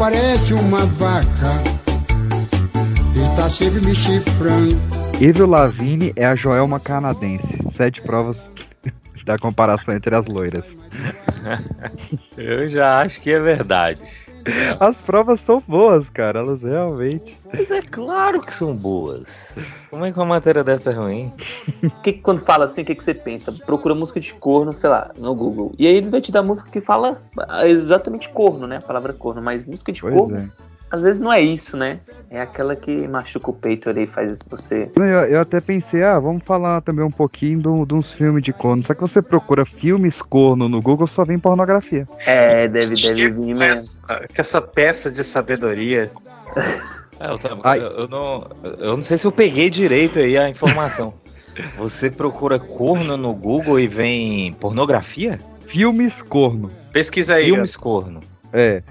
parece uma vaca e tá sempre me chifrando. Avril Lavigne é a Joelma canadense. Sete provas da comparação entre as loiras. Eu já acho que é verdade. As provas são boas, cara. Elas realmente. Mas é claro que são boas. Como é que uma matéria dessa é ruim? que, quando fala assim, o que, que você pensa? Procura música de corno, sei lá, no Google. E aí ele vai te dar música que fala exatamente corno, né? A palavra corno, mas música de Pois corno. é. Às vezes não é isso, né? É aquela que machuca o peito ali e faz você. Eu, eu até pensei, ah, vamos falar também um pouquinho do- de uns filmes de corno. Só que você procura filmes corno no Google, só vem pornografia. É, deve, deve vir mesmo. essa, com essa peça de sabedoria. É, eu, tava- eu não, eu não sei se eu peguei direito aí a informação. Você procura corno no Google e vem pornografia? Filmes corno. Pesquisa aí. Filmes corno. É.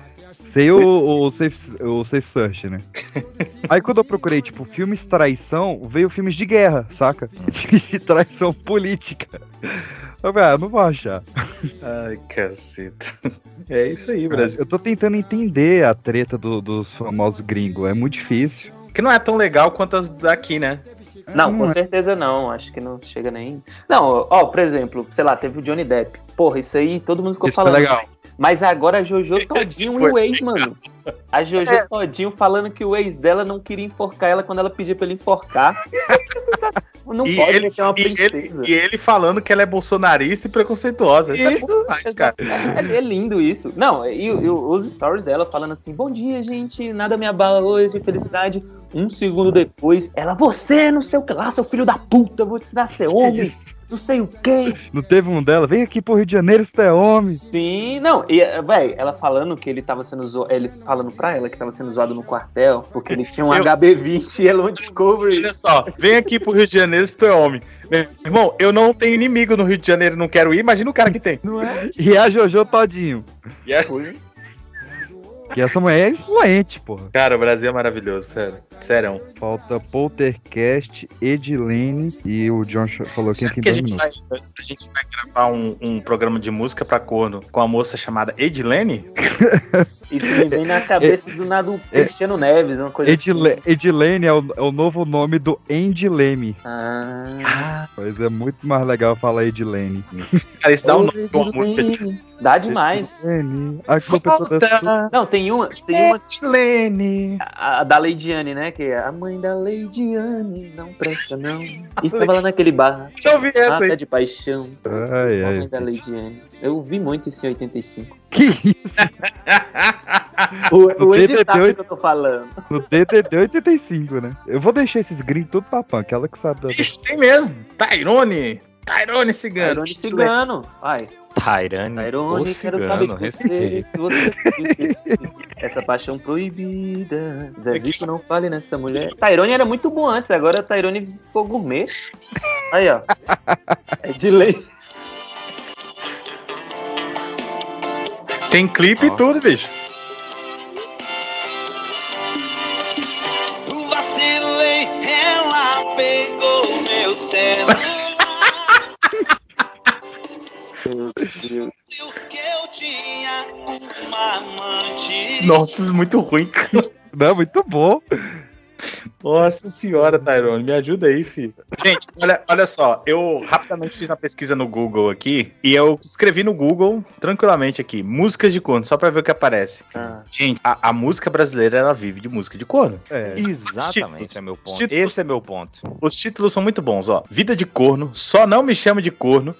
Sei o, o, safe, o Safe Search, né? Aí quando eu procurei, tipo, filmes traição, veio filmes de guerra, saca? De traição política. Eu falei, ah, não vou achar. Ai, caceta. É isso aí, Brasil. Eu tô tentando entender a treta do- dos famosos gringos, é muito difícil. Que não é tão legal quanto as daqui, né? Não, com é. certeza não. Acho que não chega nem. Não, ó, por exemplo, sei lá, teve o Johnny Depp. Porra, isso aí todo mundo ficou Isso falando. legal. Mas agora a Jojo todinho e o ex, mano. A Jojo É. todinho falando que o ex dela não queria enforcar ela quando ela pedia pra ele enforcar. Isso é sensacional. Não E pode ele, ter uma e, ele, princesa. e ele falando que ela é bolsonarista e preconceituosa. Isso, é Isso, bom demais, cara. É, é lindo isso. Não, e, e os stories dela falando assim: Bom dia, gente, nada me abala hoje, felicidade. Um segundo depois, ela, você, não sei o que lá, seu filho da puta, vou te ensinar a ser homem, não sei o que. Não teve um dela? Vem aqui pro Rio de Janeiro, se tu é homem. Sim, não, e, véi, ela falando que ele tava sendo zoado, ele falando pra ela que tava sendo zoado no quartel, porque ele tinha um Eu- HB20 e ela um Discovery. Olha só, vem aqui pro Rio de Janeiro se tu é homem. Meu irmão, eu não tenho inimigo no Rio de Janeiro, não quero ir. Imagina o cara que tem. Não é? E a Jojo todinho. E é- Que essa mulher é influente, porra. Cara, o Brasil é maravilhoso, sério. Sério. Falta Poltercast, Edilene e o John falou que tem que a gente, vai, a gente vai gravar um, um programa de música pra corno com a moça chamada Edilene? Isso me vem na cabeça do nada o Cristiano Neves, uma coisa Edile- assim. Edilene é o, é o novo nome do Andy Leme. Ah, Mas é muito mais legal falar Edilene. Cara, isso dá um nome pra uma música de Edilene. Dá demais. É Não, tem uma, tem uma Edilene. a, a da Leidiane, né? Que é a mãe da Leidiane, não presta não. Estava lá naquele bar. Deixa eu ouvir essa Mata aí. de paixão. Ai, A ai. mãe da Leidiane. Eu vi muito isso em 85. Que isso? O, o DDD sabe o que eu tô falando. No DDD 85, né? Eu vou deixar esses gringos tudo pra punk, ela que sabe da. Bicho, tem mesmo. Tyrone. Tyrone Cigano. Tyrone Cigano. Vai. Tyrone, o quero saber cigano, respeito. você essa paixão proibida. Zezito não fale nessa mulher. Tyrone era muito bom antes, agora Tyrone ficou gourmet. Aí, ó. É de lei. Tem clipe e tudo, bicho. Vacilei, ela pegou meu celular. Nossa, isso é muito ruim, cara. Não, muito bom. Nossa senhora, Tyrone, me ajuda aí, filho. Gente, olha, olha só, eu rapidamente fiz uma pesquisa no Google aqui e eu escrevi no Google, tranquilamente aqui, músicas de corno, só pra ver o que aparece. Ah, Gente, a, a música brasileira, ela vive de música de corno. É. Exatamente, é meu ponto. Títulos. Esse é meu ponto. Os títulos são muito bons, ó. Vida de corno, só não me chama de corno.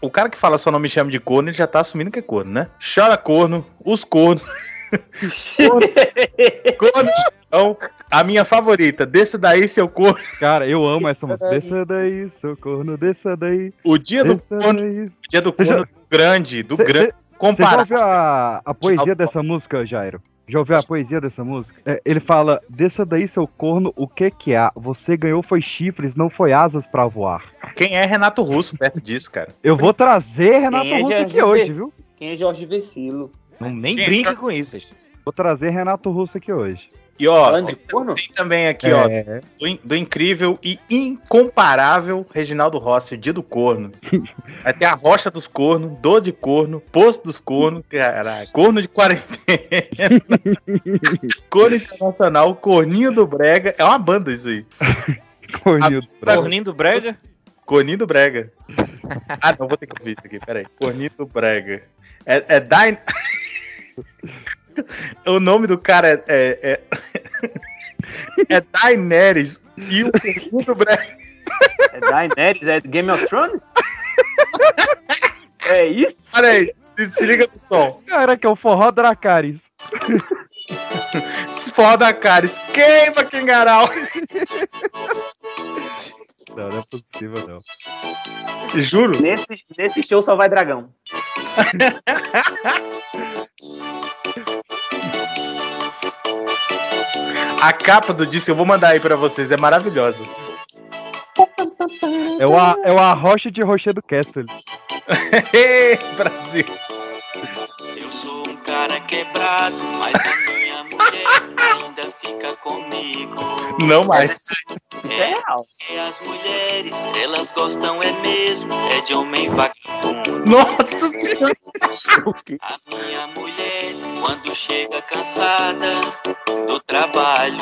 O cara que fala só não me chama de corno, ele já tá assumindo que é corno, né? Chora corno, os cornos. corno são a minha favorita. Desça daí, seu corno. Cara, eu amo essa música. daí. Desça daí, seu corno, desça daí. O dia do corno, daí. o dia do Você já- corno grande, do Cê- grande. cê- Você já ouviu a, a poesia dessa música, Jairo? Já ouviu a poesia dessa música? É, ele fala: Desça daí, seu corno, o que que há? Você ganhou foi chifres, não foi asas pra voar. Quem é Renato Russo perto disso, cara? Eu vou trazer Renato Quem é Russo Jorge aqui hoje, viu? Quem é Jorge Vecilo? Não, nem Gente, brinque com isso. gente. Vou trazer Renato Russo aqui hoje. E ó, tem também aqui, ó, É, do, in- do incrível e incomparável Reginaldo Rossi, dia do corno. Vai ter a rocha dos cornos, dor de corno, posto dos cornos, caralho, corno de quarentena, corno internacional, corninho do brega, é uma banda isso aí. corninho do Brasil. Corninho do Brega? Corninho do brega. ah, não, vou ter que ouvir isso aqui, peraí. Corninho do brega. É, é Dain... o nome do cara é... É, é... é Daenerys e o corninho do brega. É Daenerys? É Game of Thrones? É isso? Olha aí, se, se liga no som. Caraca, é o forró Dracarys. Se foda, cara. Queima, Kengarau. Não, não é possível, não. Juro. Nesse, nesse show só vai dragão. A capa do disco eu vou mandar aí pra vocês. É maravilhosa. É o, a, é o Arrocha de Rochedo Castle. Brasil. Eu sou um cara quebrado, mas a minha mulher ainda fica comigo. Não mais. É real. E as mulheres, elas gostam é mesmo, é de homem vagabundo. Nossa senhora. A minha mulher, quando chega cansada do trabalho,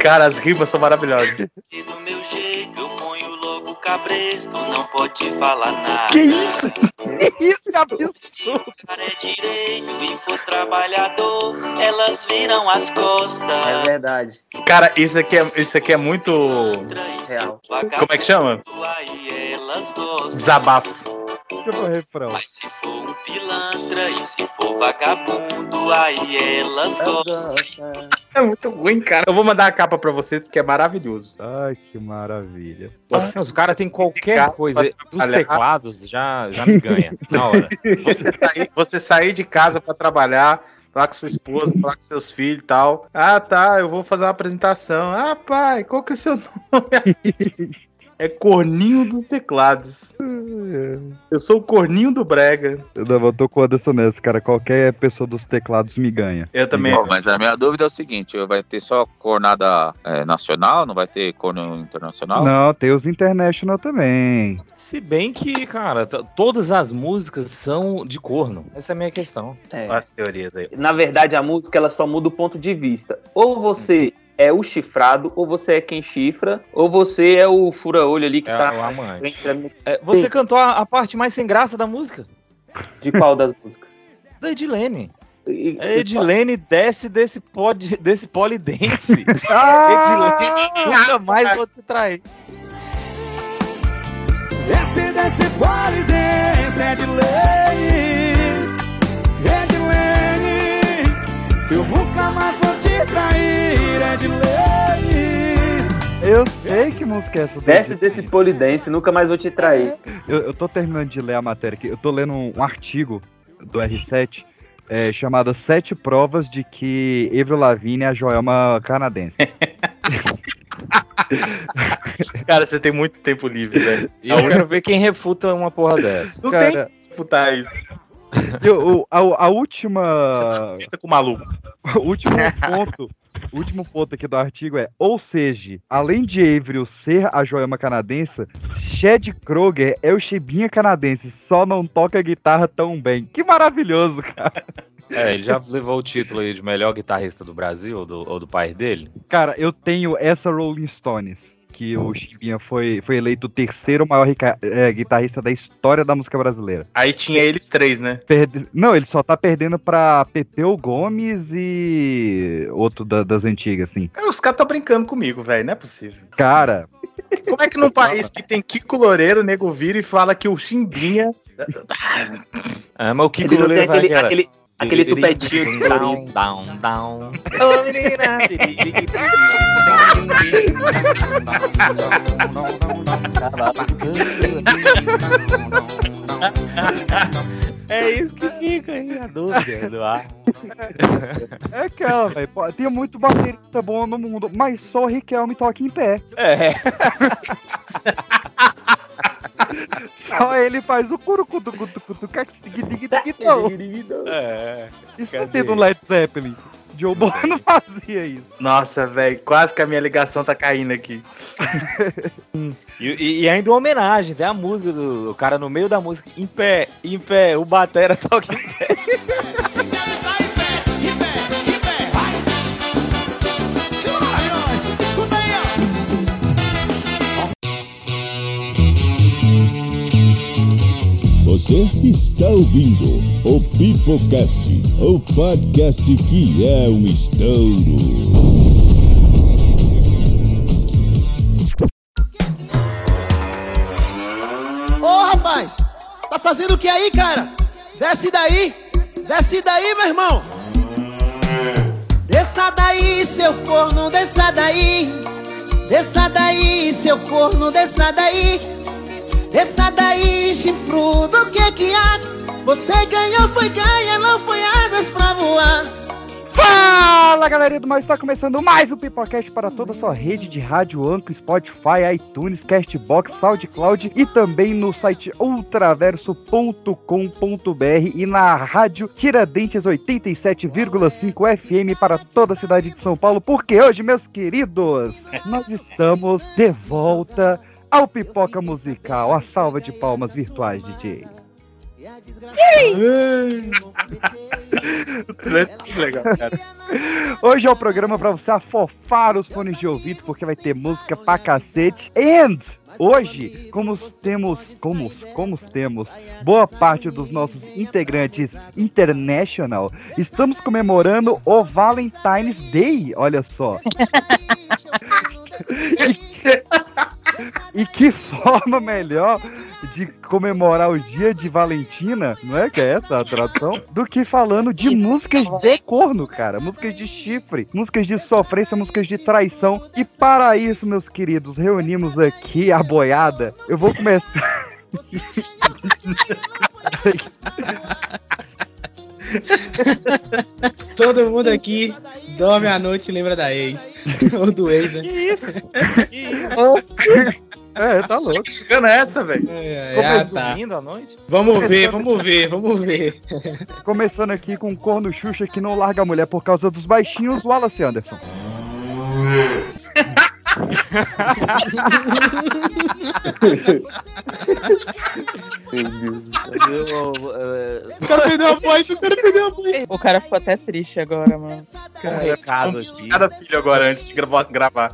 Cara, as rimas são maravilhosas. e do meu jeito eu cabresto, não pode falar nada. Que isso? Isso, absurdo. Se o cara é direito e for trabalhador, elas viram as costas. É verdade. Cara, isso aqui é, isso aqui é muito. Real. Como é que chama? Aí elas gostam. Desabafo. Deixa eu ver o refrão. Mas se for um pilantra e se for vagabundo, aí elas gostam. É muito ruim, cara. Eu vou mandar a capa pra vocês porque é maravilhoso. Ai, que maravilha. Mas o cara tem qualquer coisa dos teclados, já, já me ganha. Na hora. Você sair, você sair de casa pra trabalhar, falar com sua esposa, falar com seus filhos e tal. Ah, tá, eu vou fazer uma apresentação. Ah, pai, qual que é o seu nome? É Corninho dos Teclados. Eu sou o Corninho do Brega. Eu não, eu tô com o Anderson nessa, cara. Qualquer pessoa dos teclados me ganha. Eu também. Bom, mas a minha dúvida é o seguinte: vai ter só cornada é, nacional? Não vai ter corno internacional? Não, tem os International também. Se bem que, cara, todas as músicas são de corno. Essa é a minha questão. É. As teorias aí. Na verdade, a música ela só muda o ponto de vista. Ou você é o chifrado, ou você é quem chifra, ou você é o fura-olho ali que É tá o amante. entrando É, você Sim. cantou a, a parte mais sem graça da música? de qual das músicas? Da Edilene. E- A Edilene desce desse, pod, desse polidense. Ah! Edilene nunca mais vou te trair. Desce desse polidense de lei Eu nunca mais vou trair É de lei Eu sei que música é essa. Desce desse polidense, nunca mais vou te trair. Eu, eu tô terminando de ler a matéria aqui. Eu tô lendo um, um artigo do R7 é, chamado Sete Provas de que Avril Lavigne é a Joelma canadense. Cara, você tem muito tempo livre, velho. Eu quero ver quem refuta uma porra dessa. Não tem Cara, que disputar isso. Eu- o- a, a última. Fica com o maluco. O último ponto. O último ponto aqui do artigo é, ou seja, além de Avril ser a Joelma canadense, Chad Kroger é o Chibinha canadense, só não toca guitarra tão bem. Que maravilhoso, cara. É, ele já levou o título aí de melhor guitarrista do Brasil ou do, ou do país dele. Cara, eu tenho essa Rolling Stones, que o Chibinha foi, foi eleito o terceiro maior é, guitarrista da história da música brasileira. Aí tinha eles três, né? Perde- Não, ele só tá perdendo pra Pepeu Gomes e outro da- das antigas, assim. É, Os caras estão brincando comigo, velho. Não é possível. Cara, Como é que num país que tem Kiko Loureiro, o nego vira e fala que o Chimbinha. É, mas o Kiko Loureiro vai aquele, aquele, aquele tupetinho de Down, down, down. Ô, menina. É isso que fica aí, a dúvida do ar. é aquela, velho. Tem muito baterista bom no mundo, mas só o Riquelme toca em pé. É, Só ele faz o curucutucutucutu, é. Isso não tem do Led Zeppelin. Joe Boy não fazia isso. Nossa, velho, quase que a minha ligação tá caindo aqui. E, e- e ainda uma homenagem, tem a música do o cara no meio da música, em pé, em pé, o batera toca em pé. Você está ouvindo o Pipocast, o podcast que é um estouro. Ô rapaz, tá fazendo o que aí, cara? Desce daí, desce daí, meu irmão. Desça daí, seu corno, desça daí. Desça daí, seu corno, desça daí. Desça daí, chifrudo, o que que há? Você ganhou, foi ganha, não foi asas pra voar. Fala galerinha do mal, está começando mais um Pipocast para toda a sua rede de rádio, Anco, Spotify, iTunes, Castbox, SoundCloud e também no site ultraverso.com.br e na rádio Tiradentes 87,5 FM para toda a cidade de São Paulo, porque hoje, meus queridos, nós estamos de volta ao Pipoca Musical, a salva de palmas virtuais, DJ. Que legal, cara. Hoje é o programa pra você afofar os fones de ouvido, porque vai ter música pra cacete. And hoje, como temos, como, como temos boa parte dos nossos integrantes international, estamos comemorando o Valentine's Day, olha só. E que forma melhor de comemorar o dia de Valentina, não é que é essa a tradução? Do que falando de músicas de corno, cara. Músicas de chifre, músicas de sofrência, músicas de traição. E para isso, meus queridos, reunimos aqui a boiada. Eu vou começar. Todo mundo aqui dorme à noite e lembra da ex. Ou do ex, né? Que isso? Que isso? É, tá louco. Chegando essa, velho. É, Como ah, tá. dormindo à noite? Vamos ver, vamos ver, vamos ver. Começando aqui com o corno Xuxa que não larga a mulher por causa dos baixinhos, Wallace Anderson. Cara perdeu a voz, o cara perdeu a voz. O cara ficou até triste agora, mano. um recado aqui. Cada filho agora antes de grava- gravar.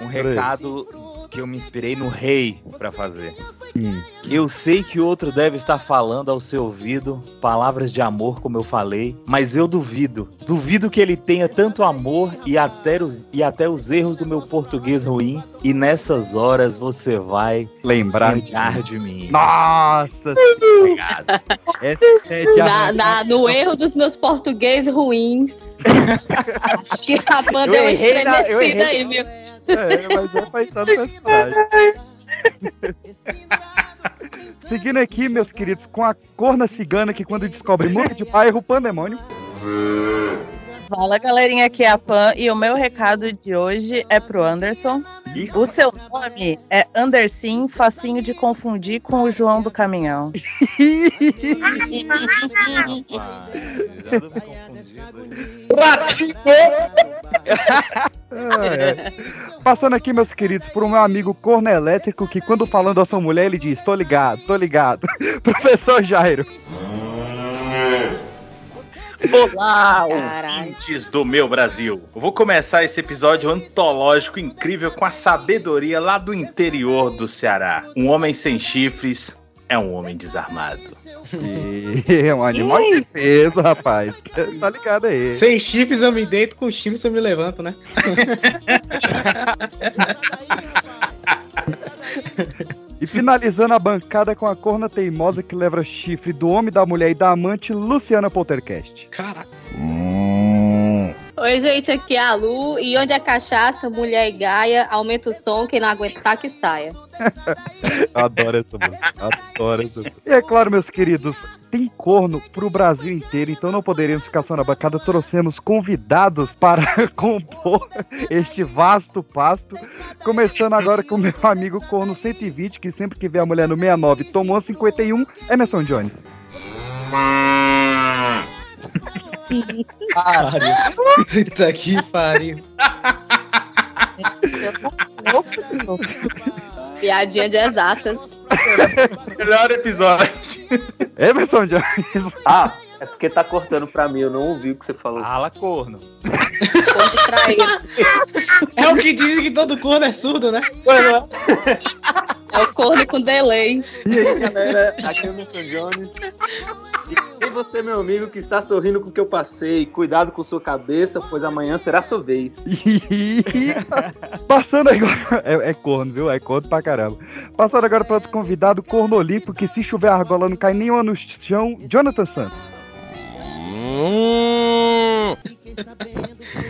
Um recado que eu me inspirei no rei pra fazer. Hum. Eu sei que outro deve estar falando ao seu ouvido palavras de amor, como eu falei, mas eu duvido. Duvido que ele tenha tanto amor e até os, e até os erros do meu português ruim. E nessas horas você vai Lembrar de lembrar de mim. Nossa, Obrigado. essa é de Na, na- no erro dos meus português ruins. Acho que a banda Eu deu uma na- estremecida errei. aí, viu? É, mas é pra estar no personagem. Seguindo aqui, meus queridos, com a corna cigana que quando descobre música de bairro, pandemônio. Fala galerinha, aqui é a Pan e o meu recado de hoje é pro Anderson. O seu nome é Anderson, facinho de confundir com o João do Caminhão. Rapaz, É, é. Passando aqui, meus queridos, por um meu amigo corno elétrico que quando falando a sua mulher, ele diz, tô ligado, tô ligado. Professor Jairo. Olá, Caralho. ouvintes do meu Brasil. Eu vou começar esse episódio antológico incrível com a sabedoria lá do interior do Ceará. Um homem sem chifres é um homem desarmado. É um animal indefeso, rapaz. Tá ligado aí. Sem chifres eu me deito, com chifres eu me levanto, né? E finalizando a bancada com a corna teimosa que leva chifre do homem, da mulher e da amante, Luciana Poltercast. Caraca. Oi, gente, aqui é a Lu. E onde é cachaça, mulher e gaia, aumenta o som, quem não aguentar que saia. Adoro essa música. Adoro essa música. E é claro, meus queridos, tem corno pro Brasil inteiro, então não poderíamos ficar só na bancada. Trouxemos convidados para compor este vasto pasto. Começando agora com o meu amigo corno 120, que sempre que vê a mulher no 69 tomou 51, Emerson Jones. Pariu. Puta que pariu. Piadinha de exatas. Melhor episódio. Emerson Jones. Ah, é porque tá cortando pra mim, eu não ouvi o que você falou. Fala, corno. É o que dizem que todo corno é surdo, né? É o corno com delay. E aí, galera, aqui é o Emerson Jones. E você, meu amigo, que está sorrindo com o que eu passei, cuidado com sua cabeça, pois amanhã será sua vez. Passando agora. É, é corno, viu? É corno pra caramba. Passando agora para outro convidado, corno olímpico, que se chover a argola não cai nenhuma no chão, Jonathan Santos.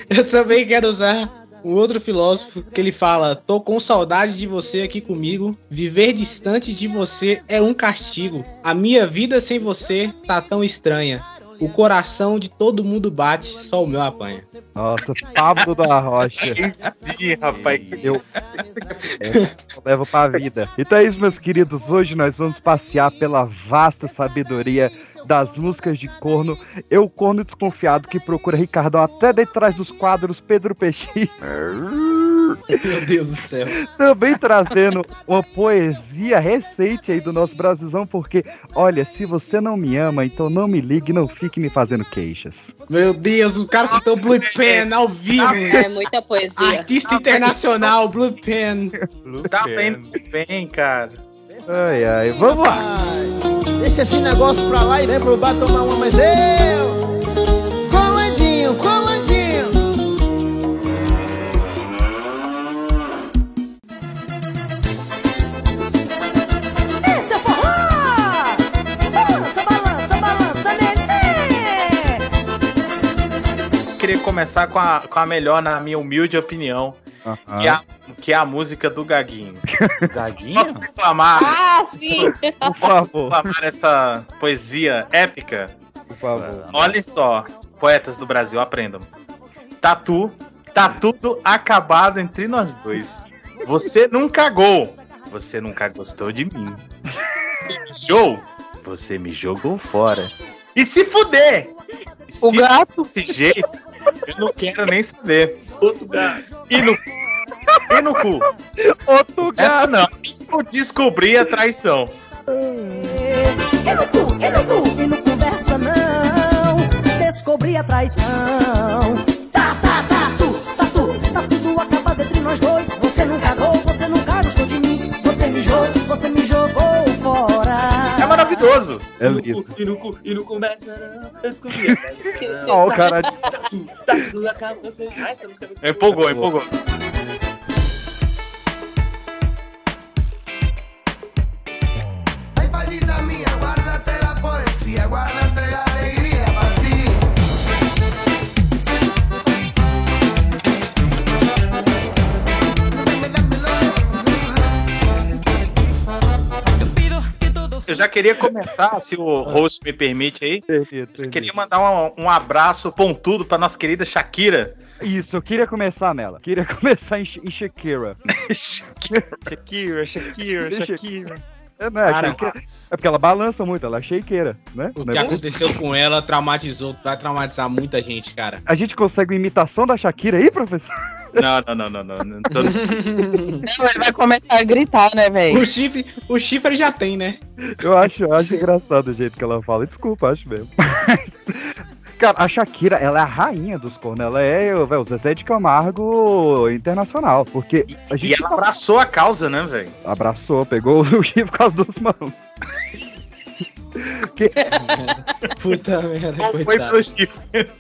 Eu também quero usar um outro filósofo que ele fala: Tô com saudade de você aqui comigo. Viver distante de você é um castigo. A minha vida sem você tá tão estranha. O coração de todo mundo bate, só o meu apanha. Nossa, Pablo da Rocha. Sim, rapaz. Eu, eu levo pra vida. Então é isso, meus queridos. Hoje nós vamos passear pela vasta sabedoria das músicas de corno. Eu, corno desconfiado, que procura Ricardão até detrás dos quadros Pedro Peixinho. Meu Deus do céu. Também trazendo uma poesia recente aí do nosso Brasilzão, porque, olha, se você não me ama, então não me ligue, não fique me fazendo queixas. Meu Deus, o cara citou Blue Pen ao vivo. É muita poesia. Artista internacional, Blue Pen. Tá bem, bem, cara. Ai, ai, vamos lá. Deixa esse negócio pra lá e vem pro bar tomar uma, mas eu. Colandinho, colandinho. Esse é forró! Balança, balança, balança, neném! Queria começar com a, com a melhor, na minha humilde opinião, que, é a, que é a música do Gaguinho. Gaguinho? Posso reclamar? Ah, sim. Por favor, reclamar essa poesia épica? por favor. Olhem só, poetas do Brasil, aprendam. Tatu, tá tudo acabado entre nós dois. Você não cagou, você nunca gostou de mim. Você mijou, você me jogou fora. E se fuder! O Se gato. desse jeito, eu não quero nem saber. Outro gato. E no, e no cu? Outro Essa não. Eu descobri a traição. E no cu, e no cu, e não conversa não. Descobri a traição. Tá, tá, tá, tu, tá, tu, tá tudo acabado entre nós dois. Você não cagou, você nunca maravilhoso. É lindo. E no e não não. Eu descobri. Ó, o cara. Tá tudo, tá tudo acaba, você. É Empolgou, empolgou. Eu já queria começar, se o host me permite aí. Perfeito, Eu queria mandar um, um abraço pontudo pra nossa querida Shakira. Isso, eu queria começar nela. Queria começar em, em Shakira. Shakira, Shakira, Shakira. É, não é, Cara, é porque ela balança muito, ela é shakeira, né? O Né? que aconteceu com ela traumatizou, vai traumatizar muita gente, cara. A gente consegue uma imitação da Shakira aí, professor? Não, não, não, não, não. não tô- Não, ele vai começar a gritar, né, velho? O chifre, o chifre já tem, né? Eu acho, eu acho engraçado o jeito que ela fala. Desculpa, acho mesmo. Cara, a Shakira, ela é a rainha dos cornos. Ela é véio, o Zezé de Camargo internacional. Porque a E gente ela abraçou a causa, né, velho? abraçou, pegou o chifre com as duas mãos. Que- Puta merda, chifre.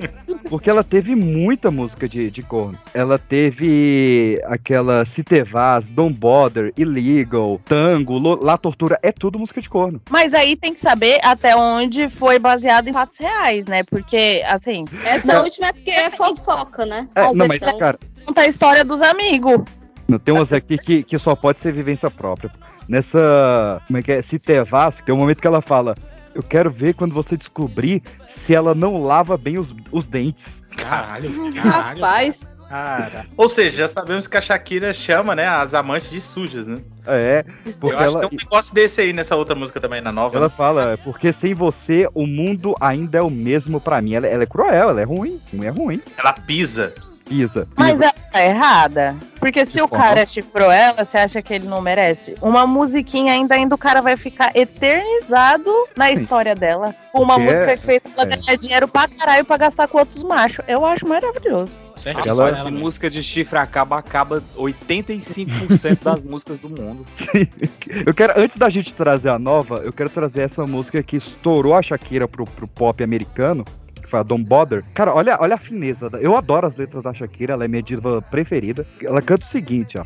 porque ela teve muita música de, de corno. Ela teve aquela Se Te Vaz, Don't Bother, Illegal, Tango, La Tortura. É tudo música de corno. Mas aí tem que saber até onde foi baseado em fatos reais, né? Porque, assim, Essa Não. última é porque é fofoca, né? É, não, mas, Então, cara, conta a história dos amigos. Não, tem umas aqui que, que só pode ser vivência própria. Nessa. Como é que é? Se Tevas, tem um momento que ela fala. Eu quero ver quando você descobrir se ela não lava bem os, os dentes. Caralho, caralho. Rapaz, Cara. Ou seja, já sabemos que a Shakira chama, né, as amantes de sujas, né? É, porque Eu acho ela, que tem um negócio desse aí nessa outra música também, na nova. ela né? fala, porque sem você o mundo ainda é o mesmo pra mim. Ela, ela é cruel, ela é ruim, ruim é ruim. Ela pisa. Pisa. Mas ela tá errada. Porque se o cara chifrou ela, você acha que ele não merece? Uma musiquinha ainda ainda o cara vai ficar eternizado na história dela. Com uma Porque música que fez ela é. ganhar dinheiro pra caralho pra gastar com outros machos. Eu acho maravilhoso. Certo? Ela- Ela, se música de chifre acaba, acaba 85% das músicas do mundo. Eu quero, antes da gente trazer a nova, eu quero trazer essa música que estourou a Shakira pro, pro pop americano, foi a Don't Bother. Cara, olha, olha a fineza. Eu adoro as letras da Shakira, ela é minha diva preferida. Ela canta o seguinte, ó.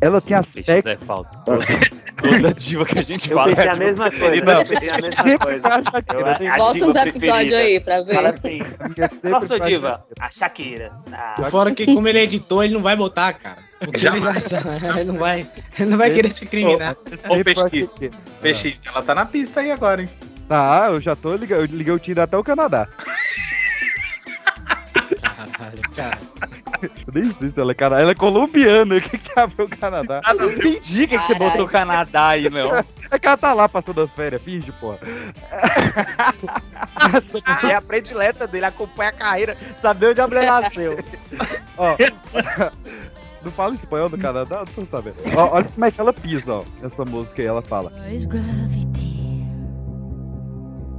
Ela tem Os peixes aspecto. é falso. Toda, diva que a gente Eu fala pensei é a mesma coisa. preferida. Eu pensei a mesma coisa. Eu- a Bota diva uns episódios aí pra Fala ver. assim, Minha sempre qual sua diva? A Shakira. Ah, Fora que, como ele é editor, ele não vai botar, cara. Ele, já, ele não vai, ele não vai querer se incriminar. Ô, PX. PX, ela tá na pista aí agora, hein? Tá, eu já tô ligando, eu liguei o Tinder até o Canadá. Caralho, cara. Eu nem sei se ela é Canadá. Ela é colombiana, o que que o Canadá? Ah, não entendi o que, que você botou Canadá aí, não. É que ela tá lá passando as férias, finge, porra. É a predileta dele, acompanha a carreira, saber onde a mulher nasceu. Ó, não fala espanhol do Canadá? Não tô sabendo. Ó, olha como é que ela pisa, ó. Essa música aí, ela fala.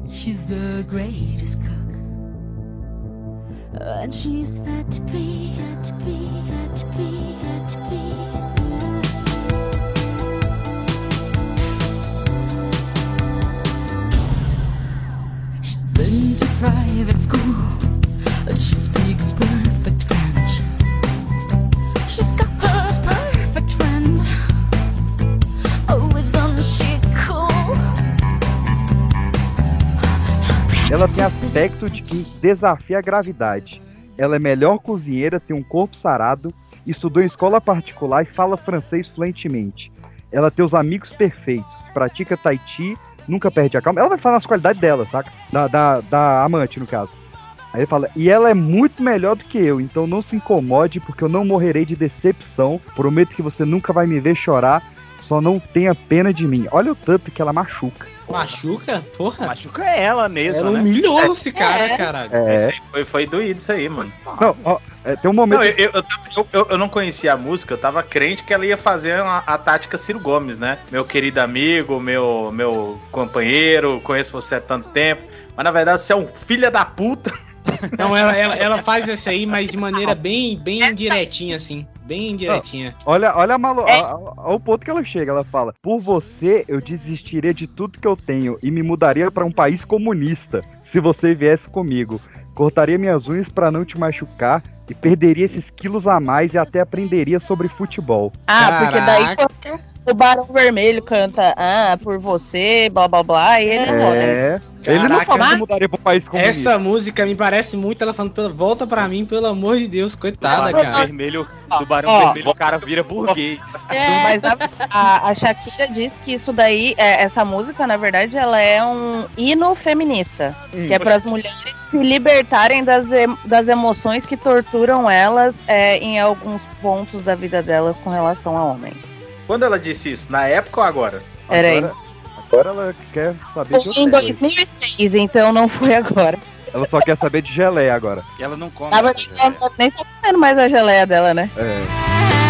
She's the greatest cook. And she's fat free, fat free, fat free, fat free. She's been to private school. She speaks perfect French. She's got her perfect friends. Ela tem aspecto de quem desafia a gravidade. Ela é melhor cozinheira, tem um corpo sarado, estudou em escola particular e fala francês fluentemente. Ela tem os amigos perfeitos, pratica tai chi, nunca perde a calma. Ela vai falar as qualidades dela, saca? Da, da, da amante, no caso. Aí ele fala, e ela é muito melhor do que eu, então não se incomode, porque eu não morrerei de decepção. Prometo que você nunca vai me ver chorar, só não tenha pena de mim. Olha o tanto que ela machuca. Machuca? Porra. Machuca ela mesma, Ela né? humilhou esse cara, É. caralho. É. Foi, foi doído isso aí, mano. Não, ó, é, tem um momento. Não, eu, eu, eu- eu não conhecia a música, eu tava crente que ela ia fazer a, a tática Ciro Gomes, né? Meu querido amigo, meu, meu companheiro, conheço você há tanto tempo. Mas na verdade você é um filho da puta. Não, ela, ela, ela faz isso aí, mas de maneira bem, bem direitinha, assim. Bem direitinha. Olha, olha a malu... a- a- ao ponto que ela chega. Ela fala: Por você, eu desistiria de tudo que eu tenho e me mudaria para um país comunista se você viesse comigo. Cortaria minhas unhas para não te machucar e perderia esses quilos a mais e até aprenderia sobre futebol. Ah, porque daí Caraca. O Barão Vermelho canta Ah, por você, blá blá blá, e ele não É. Ele não Caraca. fala que mudaria para um país comunista. Essa música me parece muito ela falando, "Pela- volta pra mim, pelo amor de Deus, coitada, cara. vermelho, do Barão Ó. Vermelho, o cara vira burguês. É, Mas a, a- a Shakira disse que isso daí, é, essa música, na verdade, ela é um hino feminista. que é para as mulheres se libertarem das, em- das emoções que torturam elas é, em alguns pontos da vida delas com relação a homens. Quando ela disse isso? Na época ou agora? Pera aí. Agora, agora ela quer saber de Foi em outra coisa. 2006, então não foi agora. Ela só quer saber de geleia agora. E ela não come. Ela nem tá comendo mais a geleia dela, né? É.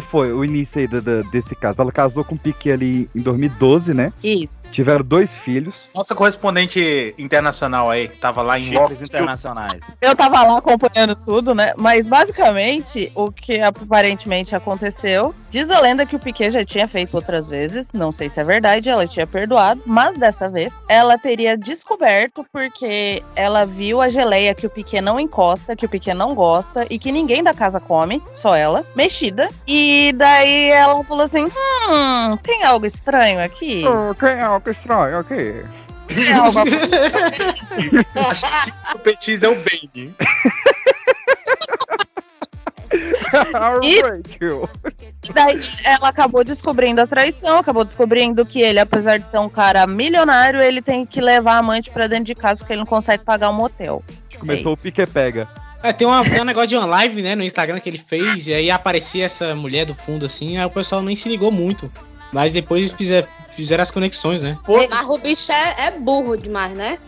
que foi o início aí da- da- desse caso? Ela casou com o Piquet ali em 2012, né? Isso. Tiveram dois filhos. Nossa correspondente internacional aí, tava lá em Chifres internacionais. Eu tava lá acompanhando tudo, né? Mas basicamente o que aparentemente aconteceu Diz a lenda que o Piquet já tinha feito outras vezes, não sei se é verdade, ela tinha perdoado, mas dessa vez ela teria descoberto porque ela viu a geleia que o Piquet não encosta, que o Piquet não gosta e que ninguém da casa come, só ela, mexida. E daí ela falou assim: hum, tem algo estranho aqui? Tem algo estranho aqui. Tem algo O Petis é o Bane. E- Rachel. Daí ela acabou descobrindo a traição, acabou descobrindo que ele, apesar de ser um cara milionário, ele tem que levar a amante pra dentro de casa porque ele não consegue pagar um motel. Começou o pique pega. É, tem, uma, tem um negócio de uma live, né, no Instagram que ele fez, e aí aparecia essa mulher do fundo assim, aí o pessoal nem se ligou muito. Mas depois fizer, fizeram as conexões, né? Mas o bicho é, é burro demais, né?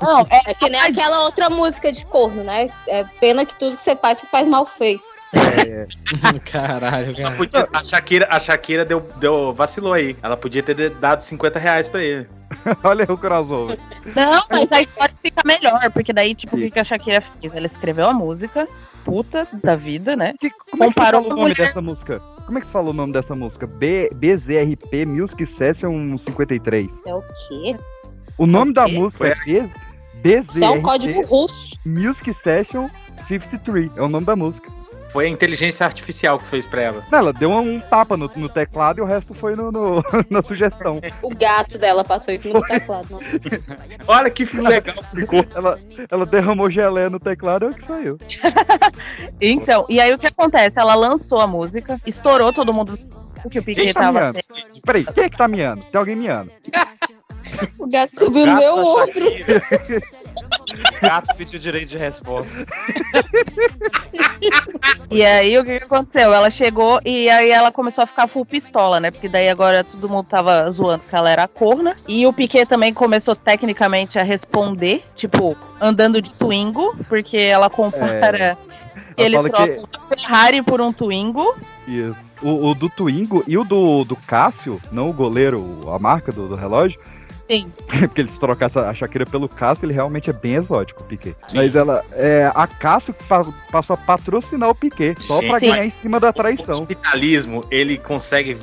Não, é, que nem aquela outra música de corno, né? É pena que tudo que você faz, você faz mal feito. Caralho, cara. Podia- a Shakira, a Shakira deu, deu, vacilou aí. Ela podia ter dado 50 reais pra ele. Olha o crossover. Não, mas a história fica melhor, porque daí, tipo, o que que a Shakira fez? Ela escreveu a música, puta da vida, né? Como é que você Comparou fala o nome mulher. dessa música? Como é que você fala o nome dessa música? B, BZRP Music Session 53. É o quê? O nome da música é Isso é um código russo. Music Session 53. É o nome da música. Foi a inteligência artificial que fez pra ela. Não, ela deu um tapa no, no teclado e o resto foi no, no- na sugestão. O gato dela passou em cima do teclado. Não. Olha que legal ficou. Ela, ela derramou gelé no teclado e é o que saiu. Então, e aí o que acontece? Ela lançou a música, estourou todo mundo que o Quem Piquet tá tava. miando? Peraí, quem é que tá miando? Tem alguém miando. O gato subiu no gato meu ombro. Gato pediu direito de resposta. E aí o que aconteceu? Ela chegou e aí ela começou a ficar full pistola, né? Porque daí agora todo mundo tava zoando que ela era corna. E o Piquet também começou tecnicamente a responder, tipo, andando de Twingo, porque ela compara. Ela Ele troca que- um Ferrari por um Twingo. Isso. O, o do Twingo e o do, do Cássio, não o goleiro, a marca do, do relógio. Sim. Porque eles trocaram a Shakira pelo Cássio, ele realmente é bem exótico, o Piquet. Mas ela, é, a Cássio passou a patrocinar o Piquet, só pra Sim. ganhar em cima da traição. Capitalismo, ele consegue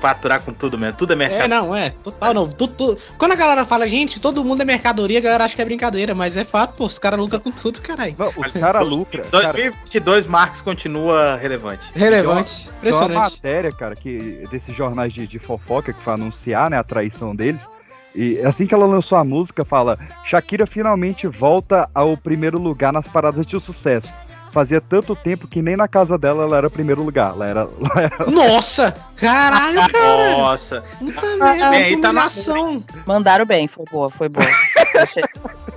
faturar com tudo mesmo. Tudo é mercado. É, não, é, total não. Tu- tu- Quando a galera fala, gente, todo mundo é mercadoria, a galera acha que é brincadeira, mas é fato, pô, os caras lucram com tudo, caralho. Os caras lucram. 2022, Marx continua relevante. Relevante, Tem uma impressionante. matéria, cara, que, desses jornais de, de fofoca que foi anunciar, né, a traição deles. E assim que ela lançou a música, fala: Shakira finalmente volta ao primeiro lugar nas paradas de sucesso. Fazia tanto tempo que nem na casa dela ela era primeiro lugar. Ela era. ela era- Nossa! Caralho, cara! Nossa. Puta merda, Bem, aí tá na- combinação. Mandaram bem, foi boa, foi boa. Achei-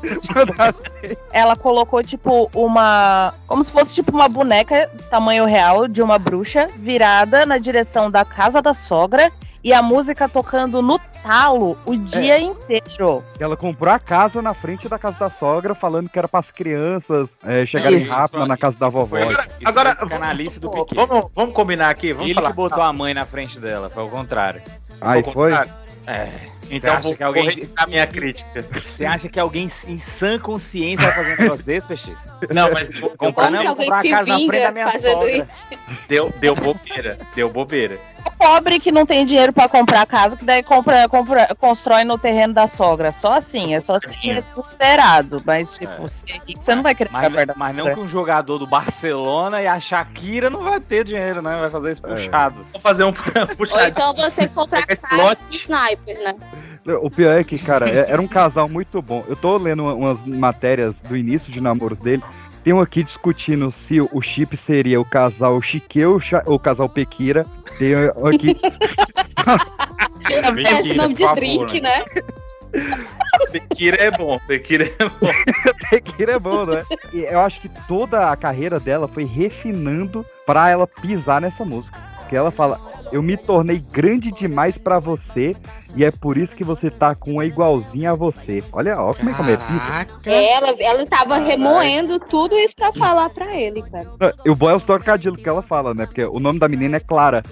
Ela colocou, tipo, uma. Como se fosse, tipo, uma boneca tamanho real de uma bruxa virada na direção da casa da sogra e a música tocando no talo o dia inteiro. Ela comprou a casa na frente da casa da sogra, falando que era para as crianças é, chegarem Isso, rápido isso na casa da vovó. Foi, Agora, foi canalice do Piquet. Vamos, vamos combinar aqui, vamos Ele falar. que botou a mãe na frente dela, foi o contrário. Aí foi? É. Então Você acha que alguém. retirar minha crítica. Você acha que alguém em sã consciência vai fazer um negócio desse, PX? Não, mas comprar, não, alguém comprar a casa na frente da minha fazendo sogra. isso? deu, deu bobeira. Deu bobeira. Pobre que não tem dinheiro pra comprar casa, que daí compra, compra, constrói no terreno da sogra. Só assim, é só se tiver considerado. Mas, tipo, se é você não vai querer ficar Mas, perto da mas não que um jogador do Barcelona e a Shakira não vai ter dinheiro, né? Vai fazer isso puxado. Vou fazer um Ou puxadinho. então você esse casa de sniper, né? O pior é que, cara, é- era um casal muito bom. Eu tô lendo uma- umas matérias do início de namoros dele. Tem um aqui discutindo se o chip seria o casal Chiqueu ou o casal Pequira. Tem um aqui. Parece nome de drink, né? Bekira é bom. Bekira é bom. Pequira é bom, né? E eu acho que toda a carreira dela foi refinando pra ela pisar nessa música. Porque ela fala: Eu me tornei grande demais pra você e é por isso que você tá com uma igualzinha a você. Olha, ó, como é que é pisa. Ela, ela tava remoendo tudo isso pra falar pra ele, cara. E o bom é o trocadilho que ela fala, né? Porque o nome da menina é Clara.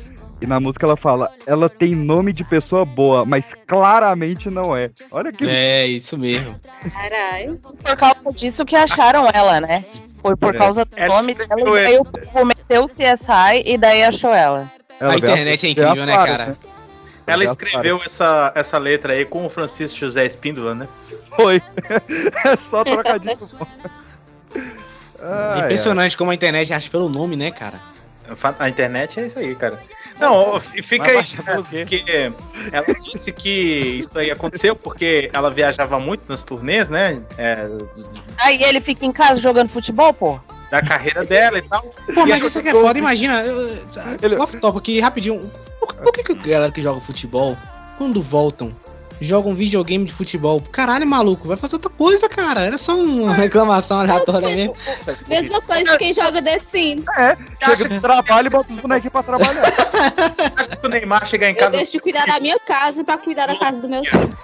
E na música ela fala, ela tem nome de pessoa boa, mas claramente não é. Olha que. É, isso mesmo. Caralho. Por causa disso que acharam ela, né? Foi por É. causa do Ela nome dela, e daí o povo meteu o CSI e daí achou ela. Ela a internet é incrível, né, cara? Ela Veio escreveu essa, essa letra aí com o Francisco José Espíndola, né? Foi. é só trocadilho. É impressionante como a internet acha pelo nome, né, cara? A internet é isso aí, cara. Não, e fica aí, né, porque ela disse que isso aí aconteceu porque ela viajava muito nas turnês, né? é, Aí ele fica em casa jogando futebol, pô? Da carreira dela e tal. Pô, E mas isso aqui é foda, imagina. Eu, eu, off top aqui, rapidinho. Por, por que, que a galera que joga futebol, quando voltam, joga um videogame de futebol? Caralho, maluco, vai fazer outra coisa, cara. Era só uma reclamação aleatória mesmo. Mesma coisa de quem joga The Sims. É, chega de trabalho e bota os bonequinhos pra trabalhar. Acho que o Neymar chegar em Eu casa. deixo de cuidar da minha casa pra cuidar da casa do meu filho.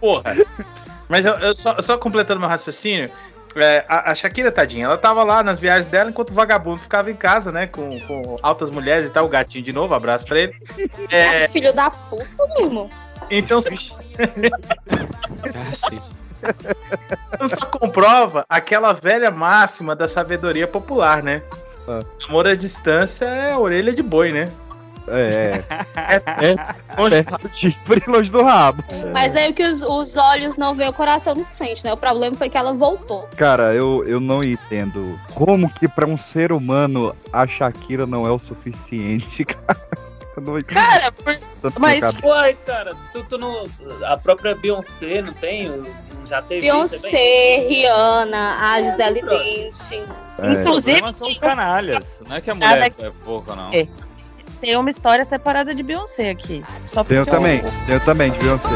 Porra. Mas eu, eu só, só completando meu raciocínio, é, a, a Shakira, tadinha, ela tava lá nas viagens dela enquanto o vagabundo ficava em casa, né? Com, com altas mulheres e tal, o gatinho de novo, abraço pra ele. É, Filho da puta mesmo. então, Então só comprova aquela velha máxima da sabedoria popular, né? Amor à distância é orelha de boi, né? É. é, Perto do chifre e longe do rabo. Mas aí o que os, os olhos não veem, o coração não sente, né? O problema foi que ela voltou. Cara, eu, eu não entendo como que pra um ser humano a Shakira não é o suficiente, cara. Cara, mas-. Uai, cara, tu, tu não. A própria Beyoncé não tem? Já teve? Beyoncé, Rihanna, a Gisele Bündchen. É. Problema são os canalhas. Não é que a mulher é pouca, não. É. Tem uma história separada de Beyoncé aqui. Só eu também, tem eu também, de Beyoncé.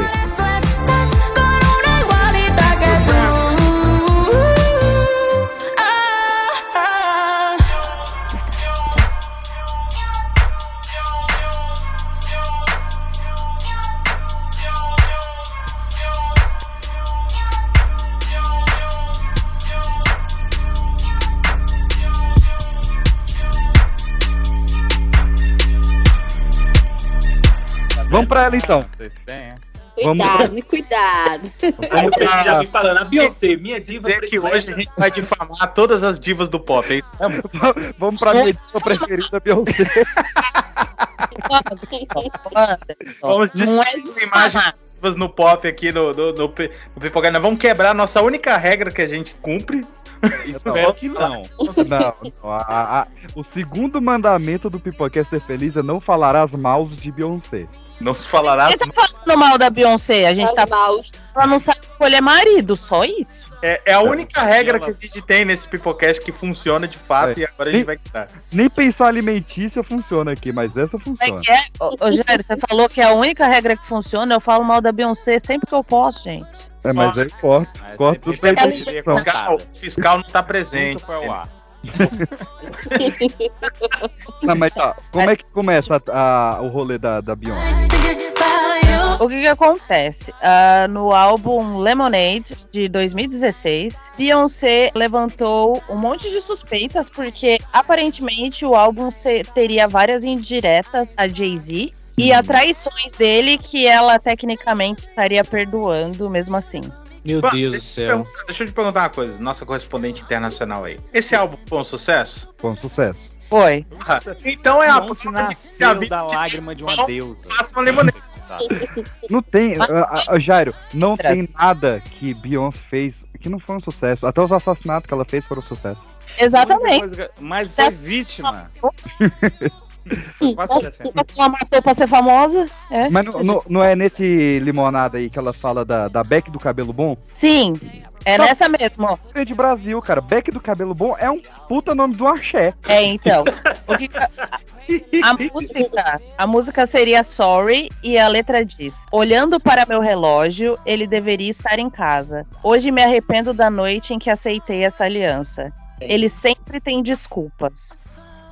Vamos pra ela então. Vocês têm, é? Vamos- Cuidado, me cuidado. Aí o Pedro já vem falando, a Beyoncé, minha diva Dizer que hoje a gente vai difamar todas as divas do pop, é isso mesmo? Vamos pra minha diva preferida, Beyoncé. Vamos destruir imagens no pop aqui no, no, no, no Pipocast. Nós Vamos quebrar a nossa única regra que a gente cumpre. Espero que não. Não, não, a- a- o segundo mandamento do Pipocaster Feliz é não falarás maus de Beyoncé. Não se falará. Quem tá falando mal da Beyoncé? A gente tá maus. Ela não sabe escolher marido, só isso. É, é a única regra que a gente tem nesse Pipocast que funciona de fato É. e agora a gente vai quitar. Nem pensão alimentícia funciona aqui, mas essa funciona. é que é? Ô, ô Jair, você falou que a única regra que funciona, eu falo mal da Beyoncé sempre que eu posso, gente. É, mas aí corto. Mas Corto sempre tudo pra tem que ser edição. contada. O fiscal não tá presente. Foi ao ar. Não, mas tá. Como é que começa a- a- o rolê da, da Beyoncé? O que que acontece? Ah, no álbum Lemonade, de 2016, Beyoncé levantou um monte de suspeitas, porque aparentemente o álbum se- teria várias indiretas a Jay-Z e a traições dele que ela tecnicamente estaria perdoando mesmo assim. Meu Deus do deixa eu céu. perguntar- Deixa eu te perguntar uma coisa, nossa correspondente internacional aí. Esse álbum foi um sucesso? Foi um sucesso. Foi. Ah, então é a nasceu da lágrima de uma deusa. Faça uma limonada. Sabe? Não tem. a- a- Jairo, não tem nada que Beyoncé fez que não foi um sucesso. Até os assassinatos que ela fez foram um sucesso. Exatamente. Coisa Mas foi vítima. Ela matou pra ser famosa. É. Mas não, não- não é nesse limonada aí que ela fala da, da Beck do cabelo bom? Sim, é nessa mesmo. ó. De Brasil, cara. Beck do cabelo bom é um puta nome do axé. É, então. O que que a, a música, a música seria Sorry e a letra diz: Olhando para meu relógio, ele deveria estar em casa. Hoje me arrependo da noite em que aceitei essa aliança. Ele sempre tem desculpas.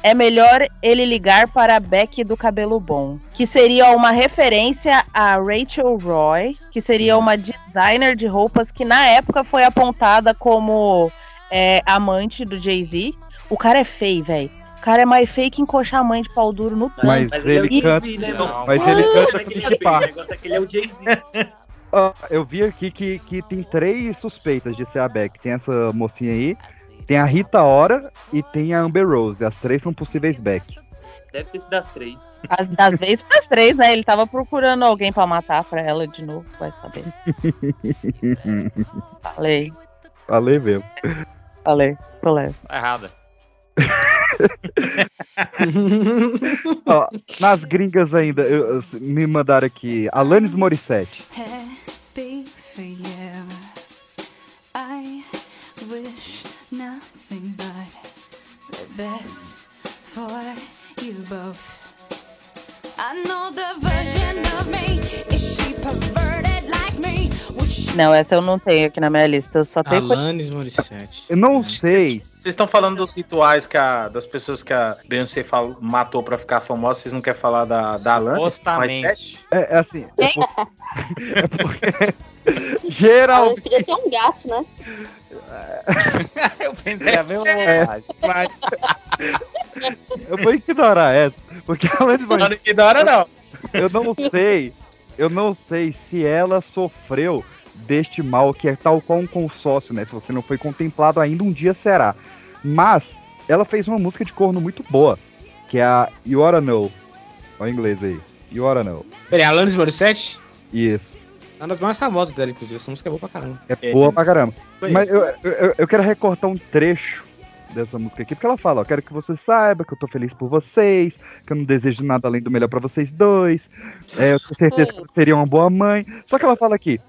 É melhor ele ligar para a Beck do cabelo bom, que seria uma referência a Rachel Roy, que seria uma designer de roupas que na época foi apontada como é, amante do Jay-Z. O cara é feio, velho. O cara é mais feio que encoxar a mãe de pau duro no tanque. Mas, Mas ele, canta. Né, mas ele canta com é O negócio é que ele é o Jay-Z. Eu vi aqui que, que tem três suspeitas de ser a Beck. Tem essa mocinha aí, Tem a Rita Ora e tem a Amber Rose. As três são possíveis back. Deve ter sido as três. As, das vezes pras três, né? Ele tava procurando alguém pra matar pra ela de novo, vai saber. Falei, Falei mesmo. falei, tô leve. Tá errada. Ó, nas gringas ainda, eu- eu- me mandaram aqui. Alanis Morissette. happy for you. I wish nothing but the best for you both. I know the version of me. Is she perverted Não, essa eu não tenho aqui na minha lista. Eu só tenho. Alanis Morissette. Eu não sei. Vocês estão falando dos rituais que a, das pessoas que a Beyoncé fal- matou pra ficar famosa, vocês não querem falar da, da Alanis? Supostamente. Morissette? É, é assim. É por- é porque. Geralmente. podia ser um gato, né? Eu pensei a mesma É. bobagem. Eu vou ignorar essa. Porque a Alanis Não, não Morissette. ignora, não. Eu não sei. Eu não sei se ela sofreu deste mal que é tal qual um consórcio, né? Se você não foi contemplado ainda, um dia será. Mas ela fez uma música de corno muito boa, que é a You Oughta Know. Olha o inglês aí. You Oughta Know. Peraí, Alanis Morissette? Isso. É uma das mais famosas dela, inclusive. Essa música é boa pra caramba. É boa pra caramba. Mas eu, eu, eu quero recortar um trecho dessa música aqui, porque ela fala, ó, quero que você saiba que eu tô feliz por vocês, que eu não desejo nada além do melhor pra vocês dois, é, eu tenho certeza que você seria uma boa mãe. Só que ela fala aqui,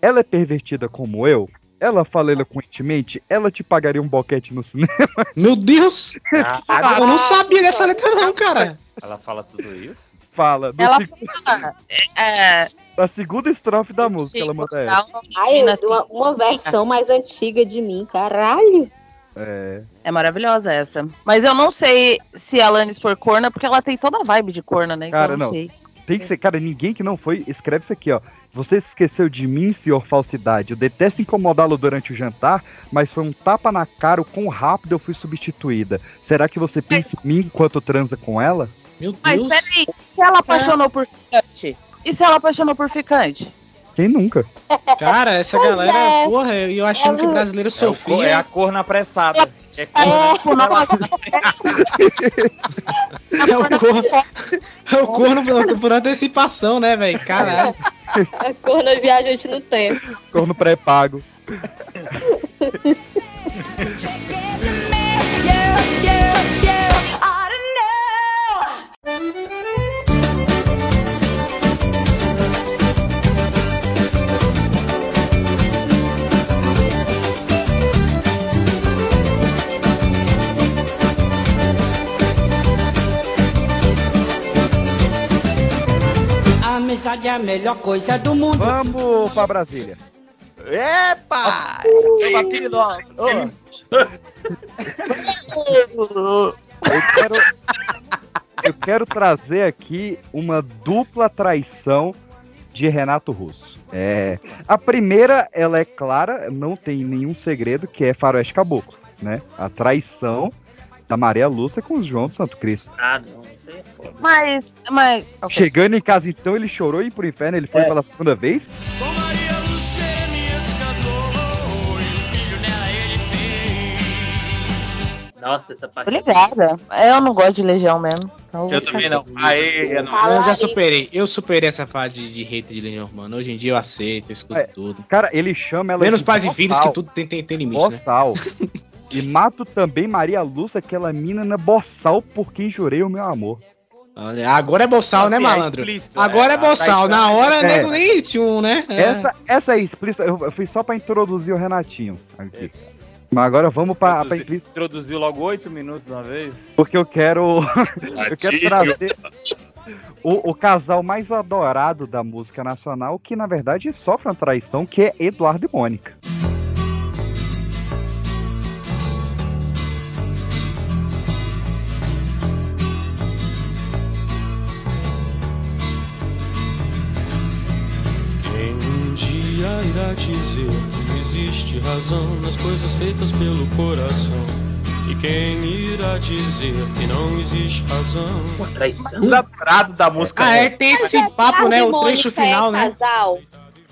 ela é pervertida como eu, ela fala eloquentemente, ela te pagaria um boquete no cinema. Meu Deus! Ah, eu não sabia dessa letra, não, cara. Ela fala tudo isso? Fala, do Ela seg- fala, é, da segunda estrofe da música, ela manda essa. Ai, uma, uma versão mais antiga de mim, caralho. É, é maravilhosa essa. Mas eu não sei se a Alanis for corna, porque ela tem toda a vibe de corna, né? Então Cara, eu não. Tem que ser, cara, ninguém que não foi, escreve isso aqui, ó. Você se esqueceu de mim, senhor falsidade. Eu detesto incomodá-lo durante o jantar, mas foi um tapa na cara o quão rápido eu fui substituída. Será que você pensa em mim enquanto transa com ela? Meu Mas peraí, se ela apaixonou por ficante? E se ela apaixonou por ficante? Quem nunca? Cara, essa Pois galera, é. porra, eu eu achando que brasileiro É, o sofria. cor- é a corna apressada. É É, corna É o corno, é o corno por, por antecipação, né, velho? Caralho. A corna viajante no tempo. Corno pré-pago. amizade é a melhor coisa do mundo. Vamos pra Brasília. Epa! Papilo, ó. Ô. Eu quero, eu quero trazer aqui uma dupla traição de Renato Russo. É, a primeira, ela é clara, não tem nenhum segredo, que é Faroeste Caboclo, né? A traição da Maria Lúcia com o João do Santo Cristo. Ah, não, isso aí é foda. Mas, mas. ok. Chegando em casa, então, ele chorou e ir pro inferno, ele foi É. pela segunda vez. Nossa, essa parte. é Obrigada. Eu não gosto de Legião mesmo. então Eu também não. Aê, eu não. Eu já superei. Eu superei essa parte de, de hate de Legião Urbana. Hoje em dia eu aceito, eu escuto É, tudo. Cara, ele chama ela Menos de pais e filhos, que tudo tem, tem, tem limite, né? Boçal. E mato também Maria Lúcia, aquela mina na boçal por quem jurei o meu amor. Olha, agora é boçal, né, Assim, é malandro? explícito, agora é, é, a boçal. traição. Na hora, É. nego nem tinha um, né? É. Essa, essa é explícita, eu, fui só pra introduzir o Renatinho aqui. Mas agora vamos pra, pra Introduzi- explícita, Introduziu logo oito minutos de uma vez. porque eu quero. eu quero trazer o, o casal mais adorado da música nacional, que na verdade sofre uma traição, que é Eduardo e Mônica. Dizer que existe razão nas coisas feitas pelo coração? E quem irá dizer que não existe razão? Traição? Namorado da música. Ah, é, tem esse papo, né? O trecho final, né? Casal.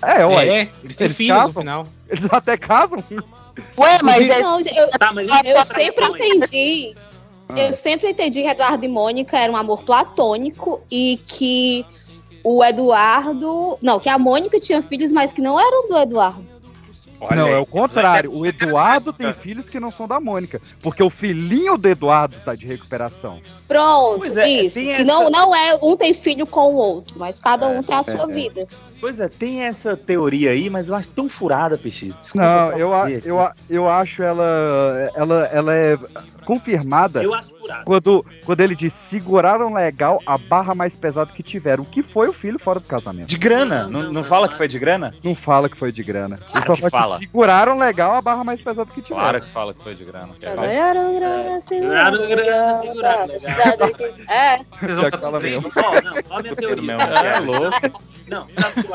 É, ué. É, eles têm Eles filhos no final. Eles até casam. Ué, mas é- Não, eu, Tá, mas eu eu- sempre entendi. Eu sempre entendi que Eduardo e Mônica era um amor platônico e que o Eduardo. Não, que a Mônica tinha filhos, mas que não eram do Eduardo. não, é o contrário. O Eduardo tem filhos que não são da Mônica. Porque o filhinho do Eduardo tá de recuperação. Pronto, Pois é, isso. essa- não, não é um tem filho com o outro, mas cada um tem a sua é. vida. Pois é, tem essa teoria aí, mas eu acho tão furada, Peixe. Desculpa Não, eu, a- eu, a- eu acho ela, ela. Ela é confirmada Eu acho furado. quando, quando ele diz seguraram legal a barra mais pesada que tiveram. O que foi o filho fora do casamento? De grana? Não, não fala que foi de grana? Não fala que foi de grana. Ele Claro só que fala fala. seguraram legal a barra mais pesada que tiveram. Claro que fala que foi de grana. Ganharam grana, seguraram grana, seguraram É. Vocês mesmo. Ó, não, ó a minha teoria. É louco. Não, sabe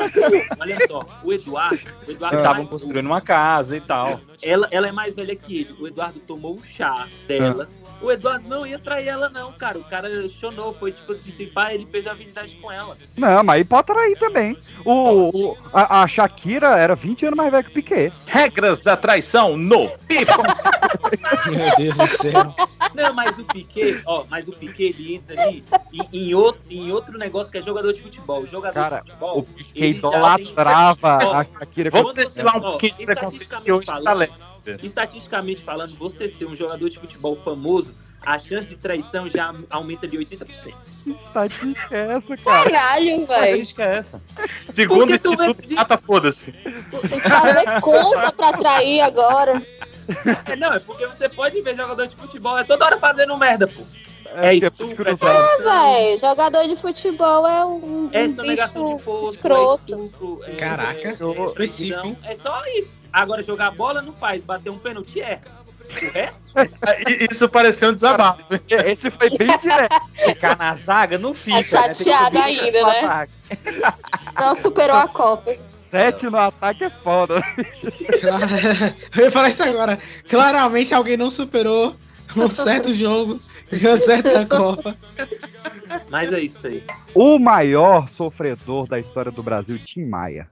Olha só, o Eduardo. O Eduardo Estavam mais- construindo uma casa e tal. ela, ela é mais velha que ele. O Eduardo tomou o chá dela. O Eduardo não ia trair ela, não, cara. O cara chonou. Foi tipo assim: se pá, ele fez a virgindade com ela. Não, mas aí pode trair também. O, o- a, a Shakira era 20 anos mais velha que o Piquet. Regras da traição no Pipo. Meu Deus do céu. Não, mas o Piquet, ó, mas o Piquet ele entra ali em, em outro, em outro negócio que é jogador de futebol. Jogador Cara, de futebol. O Ele já idolatrava a Shakira. Vamos desfilar um pouquinho de preconceito que estatisticamente hoje tá falando, leve. estatisticamente falando, você ser um jogador de futebol famoso, a chance de traição já aumenta de 80%. Estatística é essa, cara? Caralho, Que velho. estatística é essa? Segundo o Instituto vê- Mata, foda-se. Tem que fazer conta pra trair agora. É, não, é porque você pode ver jogador de futebol, é toda hora fazendo merda, pô. É, É que é estupro, é. É, velho. Jogador de futebol é um, um É sonegação de escroto. é estupro, é- Caraca, é- específico, então, é só isso. Agora, jogar bola não faz, bater um pênalti é. O resto? Isso pareceu um desabafo. Esse foi bem direto. Ficar na zaga não fica. Né? Tem que chateado subir ainda, né? ataque. Não superou a Copa. Sete no ataque é foda. Eu ia falar isso agora. Claramente alguém não superou um certo jogo, uma certa Copa. Mas é isso aí. O maior sofredor da história do Brasil, Tim Maia.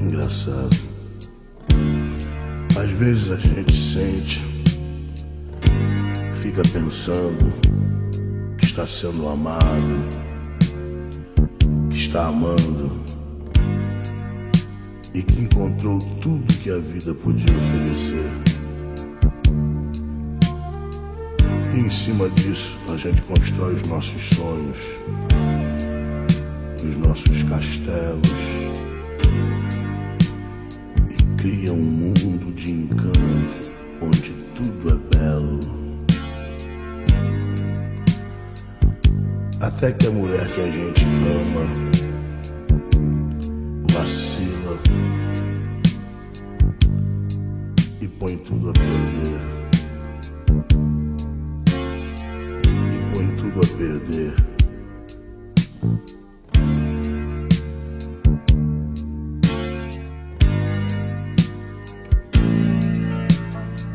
Engraçado. Às vezes a gente sente, fica pensando está sendo amado, que está amando e que encontrou tudo que a vida podia oferecer. E em cima disso a gente constrói os nossos sonhos, os nossos castelos cria um mundo de encanto onde tudo é belo. Até que a mulher que a gente ama vacila e põe tudo a perder. E põe tudo a perder.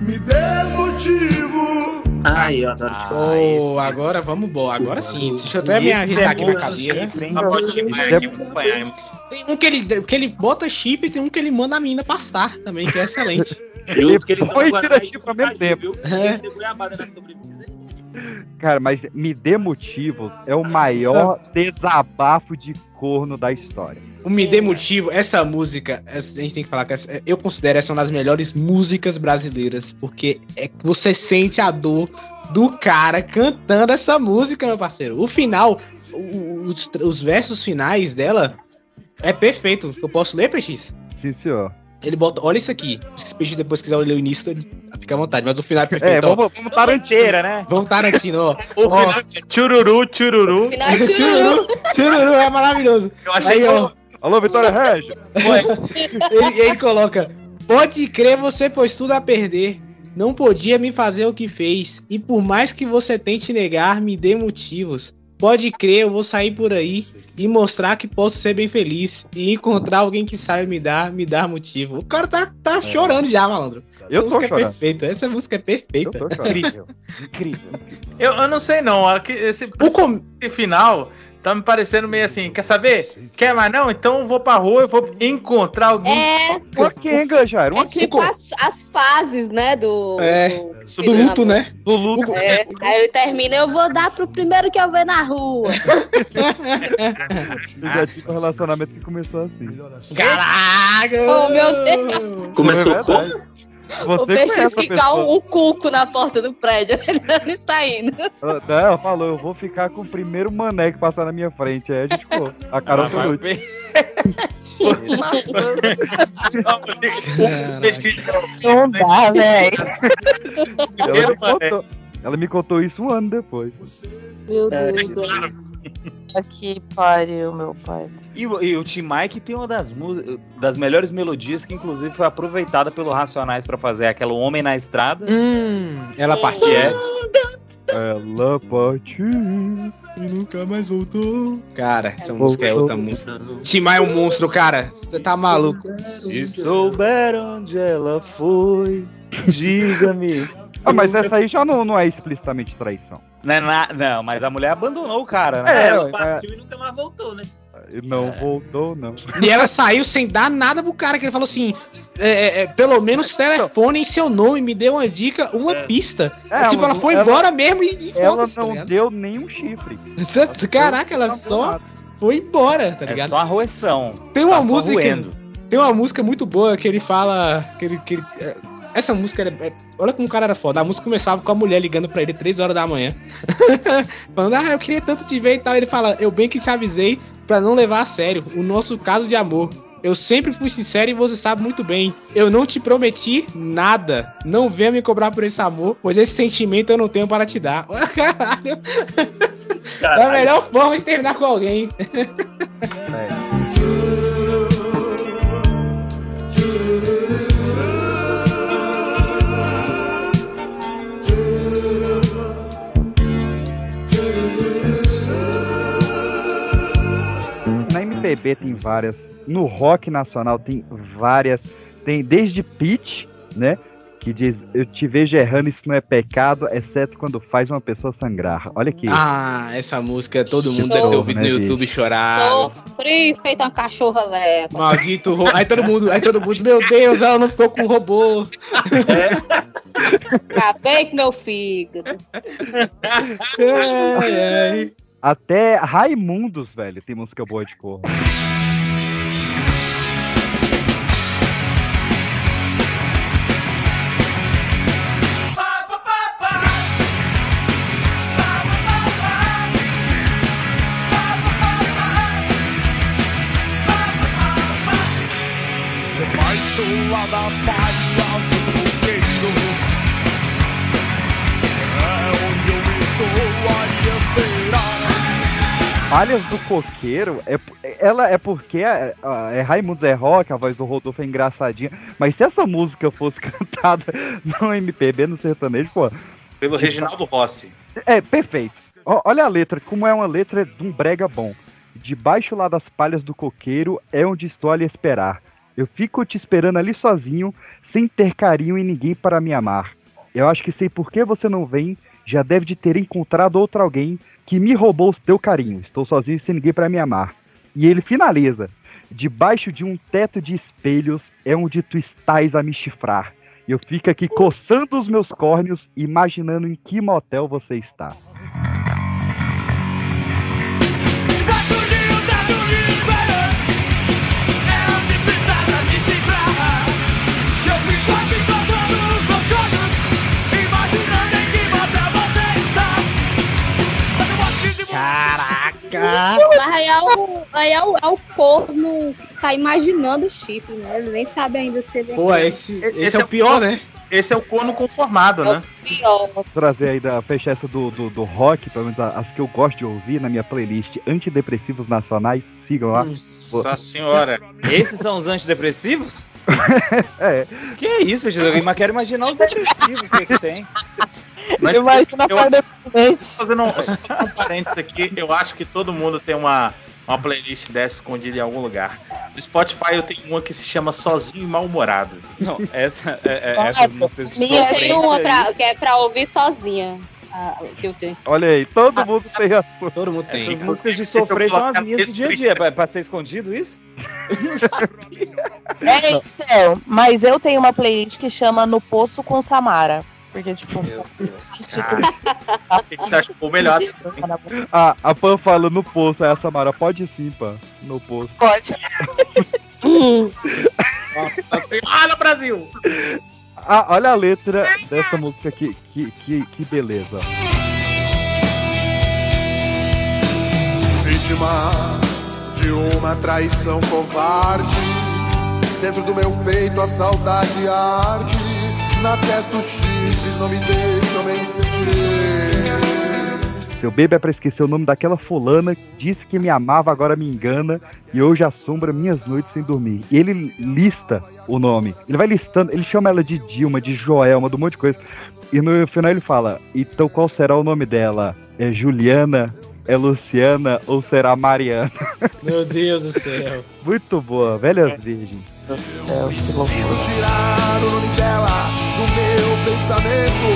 Me dê motivo. Ai, eu adoro Ah. Oh, agora vamos embora. Agora sim. Deixa eu até me é aqui na cadeira. hein? Tem um que ele, que ele bota chip e tem um que ele manda a mina passar também, que é excelente. Junto, ele tava tira chip ao mesmo tempo. É. Cara, mas me dê motivos é o maior desabafo de corno da história. O Me Dê Motivo, essa música, a gente tem que falar que essa- eu considero essa uma das melhores músicas brasileiras, porque é que você sente a dor do cara cantando essa música, meu parceiro. O final, o- os, os versos finais dela é perfeito. Eu posso ler, PX? Sim, senhor. Ele bota, olha isso aqui. Se o PX depois quiser ler o início, ele fica à vontade, mas o final é É, perfeito. ó. vamos, vamos Tarantino. Inteira, né? Vamos Tarantino, ó. O final é tchururu, tchururu. Final de Chururu, chururu é maravilhoso. Eu achei Aí, que ó. Alô, Vitória Regia. ele, ele coloca: Pode crer, você pôs tudo a perder. Não podia me fazer o que fez. E por mais que você tente negar, me dê motivos. Pode crer, eu vou sair por aí e mostrar que posso ser bem feliz. E encontrar alguém que sabe me dar, me dar motivo. O cara tá, tá chorando já, malandro. Essa música é perfeita. Essa música é perfeita. Incrível. Incrível. Eu, eu não sei não. aqui- Esse, esse final tá me parecendo meio assim. Quer saber? Quer mais não? Então eu vou pra rua, eu vou encontrar alguém. É. Uma Kenga, já. Era É uma tipo as, as fases, né? Do. É, do, do luto, né? Do luto. É, aí ele termina, eu vou dar pro primeiro que eu ver na rua. Eu já tive um relacionamento que começou assim. Caraca! Oh, meu Deus. Começou É verdade. Você o peixe ficar um, um cuco na porta do prédio, entrando e saindo. Ela, não, ela falou, eu vou ficar com o primeiro mané que passar na minha frente. Aí a gente ficou. A Carol Ah, foi útil. Não dá, velho. Ela me, contou, isso um ano depois. Meu Deus. Aqui pariu, meu pai. E, o- e o Tim Mike tem uma das, das melhores melodias que, inclusive, foi aproveitada pelo Racionais pra fazer aquela Homem na Estrada. Hum, ela Que partiu. é. Ela partiu. E nunca mais voltou. Cara, essa música é outra música. Timar é um monstro, cara. Você tá maluco. Se souber onde ela foi, diga-me. Ah, mas essa aí já não, não é explicitamente traição. Não, é na- não, mas a mulher abandonou o cara, É, né? ela ué, partiu e nunca mais voltou, né? Não voltou, não. E ela saiu sem dar nada pro cara, que ele falou assim: é, é, é, pelo menos telefone em seu nome, me deu uma dica, uma pista. É, tipo, ela mas foi ela- embora mesmo e, e Ela tá não ligado? deu nenhum chifre. Caraca, ela só foi embora, tá É ligado? só a roeção. Tem uma Tá música. Tem uma música muito boa que ele fala. Que ele, que ele- é, essa música era, é- olha como o cara era foda. A música começava com a mulher ligando pra ele 3 horas da manhã. Falando, ah, eu queria tanto te ver e tal. Ele fala, eu bem que te avisei pra não levar a sério o nosso caso de amor. Eu sempre fui sincero e você sabe muito bem. Eu não te prometi nada. Não venha me cobrar por esse amor, pois esse sentimento eu não tenho para te dar. Caralho. É a melhor forma de terminar com alguém. Na MPB tem várias. No rock nacional tem várias. Tem desde Pitch, né? Que diz: Eu te vejo errando, isso não é pecado, exceto quando faz uma pessoa sangrar. Olha aqui. Ah, essa música todo mundo deve ter ouvido né, no YouTube bicho? chorar. Sofri feito uma cachorra velha. Maldito ro... Aí todo mundo, aí todo mundo, meu Deus, ela não ficou com o robô. Acabei com meu fígado. Ai, ai. Até Raimundos, velho, tem música boa de cor. Debaixo lá das palhas do Palhas do Coqueiro, é, ela é porque é, é é rock, a voz do Rodolfo é engraçadinha, mas se essa música fosse cantada no MPB, no sertanejo, pô, Pelo Reginaldo Rossi. É, perfeito. Ó, olha a letra, como é uma letra de um brega bom. Debaixo lá das palhas do coqueiro é onde estou a lhe esperar. Eu fico te esperando ali sozinho, sem ter carinho e ninguém para me amar. Eu acho que sei por que você não vem, já deve de ter encontrado outro alguém que me roubou o teu carinho. Estou sozinho sem ninguém para me amar. E ele finaliza: Debaixo de um teto de espelhos é onde tu estás a me chifrar. Eu fico aqui coçando os meus córneos, imaginando em que motel você está. Caraca! Mas aí é o, aí é o, é o corno que tá imaginando o chifre, né? Ele nem sabe ainda se ele Pô, esse, esse, é o pior, né? Esse é o corno conformado, é né? o pior. Vou trazer aí da fechar essa do, do, do rock, pelo menos as que eu gosto de ouvir na minha playlist Antidepressivos Nacionais. Sigam lá. Nossa senhora. Esses são os antidepressivos? É. Que isso? Eu ima- quero imaginar os depressivos que, que tem. Mas Imagina eu- a parte Fazendo um, um parênteses aqui, eu acho que todo mundo tem uma, uma playlist dessa escondida em algum lugar. No Spotify eu tenho uma que se chama Sozinho e Mal-Humorado. Não, essa, é, é, essas músicas de Eu tenho sofrência uma pra, que é pra ouvir sozinha. ah, que eu tenho. Olha aí, todo mundo tem assunto. Todo mundo tem. Essas músicas de sofrer são as minhas do dia a dia. É pra- pra ser escondido isso? É, então, mas eu tenho uma playlist que chama No Poço com Samara. Porque, tipo, O que que você achou melhor? Ah, a Pan fala no poço, aí a Samara, pode sim, Pan, no poço. Pode. Olha, Brasil! Ah, olha a letra dessa música aqui, que, que, que beleza. Vítima de uma traição covarde. Dentro do meu peito a saudade arde. Na testa os chifres não me deixam mentir. Seu bebê é pra esquecer o nome daquela fulana, disse que me amava, agora me engana, e hoje assombra minhas noites sem dormir. E ele lista o nome. Ele vai listando, ele chama ela de Dilma, de Joelma, de um monte de coisa. E no final ele fala: então qual será o nome dela? É Juliana? É Luciana ou será Mariana? Meu Deus do céu. Muito boa, velhas virgens. Preciso tirar o nome dela do meu pensamento.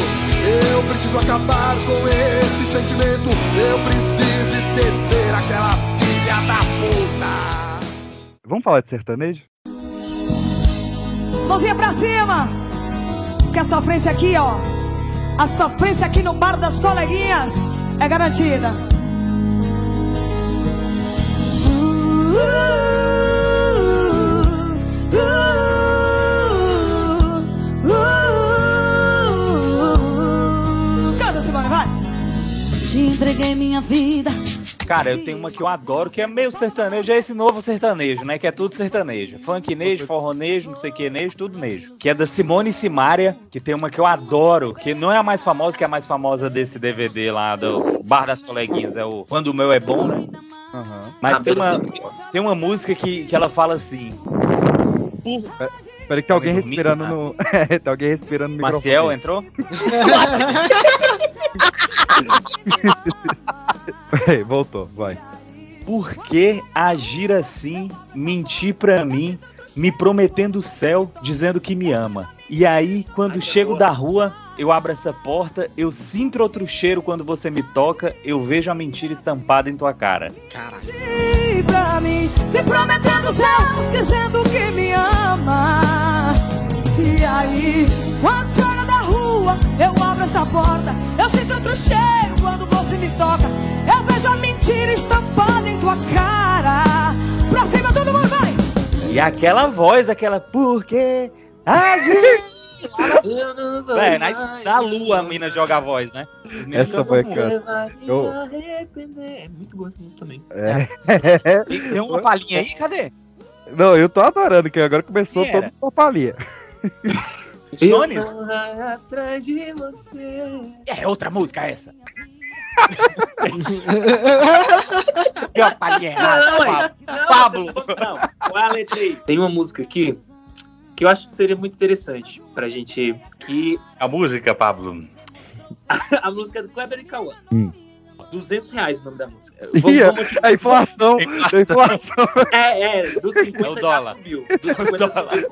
Eu preciso acabar com este sentimento. Eu preciso esquecer aquela filha da puta. Vamos falar de sertanejo? Mãozinha pra cima. Porque a sofrência aqui, ó. A sofrência aqui no bar das coleguinhas é garantida. Entreguei minha vida. Cara, eu tenho uma que eu adoro, que é meio sertanejo, é esse novo sertanejo, né? Que é tudo sertanejo. Funknejo, forronejo, não sei o que, nejo, tudo nejo. Que é da Simone Simaria, que tem uma que eu adoro, que não é a mais famosa, que é a mais famosa desse DVD lá do Bar das Coleguinhas, é o Quando o Meu é Bom, né? Mas Ah, tem uma, tem uma música que, que ela fala assim. Por... Peraí que tem alguém respirando no. É, tem alguém respirando no Maciel entrou? Peraí, voltou, vai. Por que agir assim, mentir pra mim, me prometendo o céu, dizendo que me ama? E aí, quando chego da rua, eu abro essa porta, eu sinto outro cheiro quando você me toca, eu vejo a mentira estampada em tua cara. E pra mim, me prometendo o céu, dizendo que me ama. E aí, quando chega da rua, eu abro essa porta, eu sinto outro cheiro quando você me toca. Eu vejo a mentira estampada em tua cara. Pra cima, todo mundo vai! E aquela voz, aquela por que agir? É, na, na lua a mina joga a voz, né? Essa foi aquela. Eu- É muito boa essa música também. É. Tem, tem uma palhinha aí, cadê? Não, eu tô adorando, que agora começou Quem todo era? com palhinha. Jones? Atrás de você. É outra música essa. Uma errada, Pablo. é. Não, Pablo. Não, qual é a letra aí? Tem uma música aqui que eu acho que seria muito interessante pra gente. Que A música, Pablo. a música é do Kleber e Cauã. Hum. 200 reais o nome da música. Ih, a inflação, a inflação. É, é, dos 50 É o já dólar. subiu. 50 já subiu.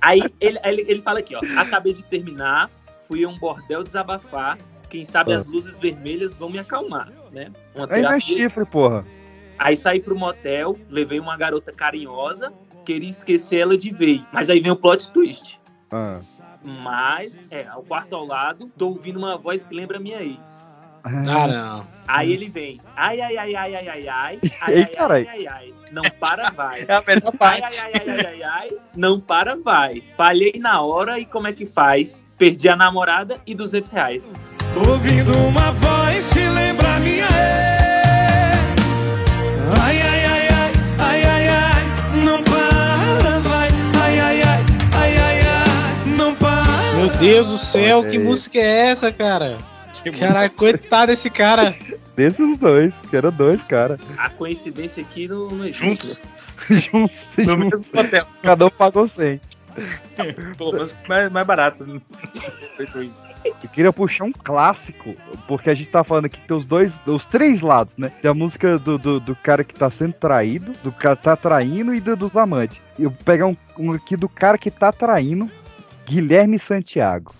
Aí ele, ele, ele fala aqui, ó. Acabei de terminar, fui a um bordel desabafar. Quem sabe Ah. as luzes vermelhas vão me acalmar, né? Uma Aí é terapia. chifre, porra. Aí saí pro motel, levei uma garota carinhosa, queria esquecer ela de vez. Mas aí vem o plot twist. Ah. Mas, é, ao quarto ao lado, tô ouvindo uma voz que lembra minha ex. Ah, não. Aí ele vem. Ai, ai, ai, ai, ai, ai, ai. Ai, Ei, ai, ai, ai, Não para, vai. É a melhor parte. Ai, ai, ai, ai, ai, Não para, vai. Falhei na hora e como é que faz? Perdi a namorada e 200 reais. Ouvindo uma voz que lembra minha ex. Meu Deus do céu, Olha que aí. música é essa, cara? Caralho, coitado desse cara. Desses dois, que eram dois, cara. A coincidência aqui não, não é justo, Juntos. né? juntos, No juntos. mesmo hotel. Cada um pagou 100. Pelo menos mais, mais barato. Eu queria puxar um clássico, porque a gente tá falando aqui que tem os dois, os três lados, né? Tem a música do, do, do cara que tá sendo traído, do cara que tá traindo e do- dos amantes. E Eu vou pegar um, um aqui do cara que tá traindo, Guilherme Santiago.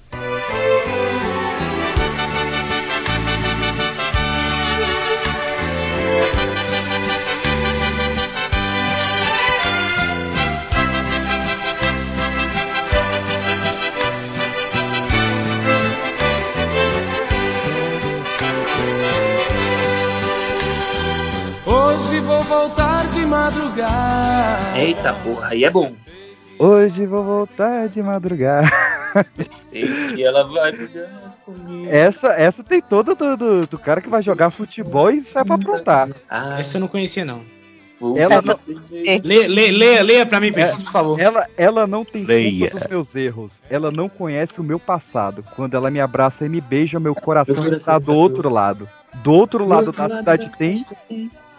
Hoje vou voltar de madrugada. Eita porra, aí é bom. Hoje vou voltar de madrugada. Sei que ela vai comigo. Essa, essa tem toda do, do, do cara que vai jogar futebol e sai pra aprontar. Essa eu não conhecia, não. Ela não, Lê, lê, leia, leia pra mim, Peixe, por favor. ela, ela não tem Leia. culpa dos meus erros. Ela não conhece o meu passado. Quando ela me abraça e me beija, meu coração está do outro lado. Do outro lado da cidade tem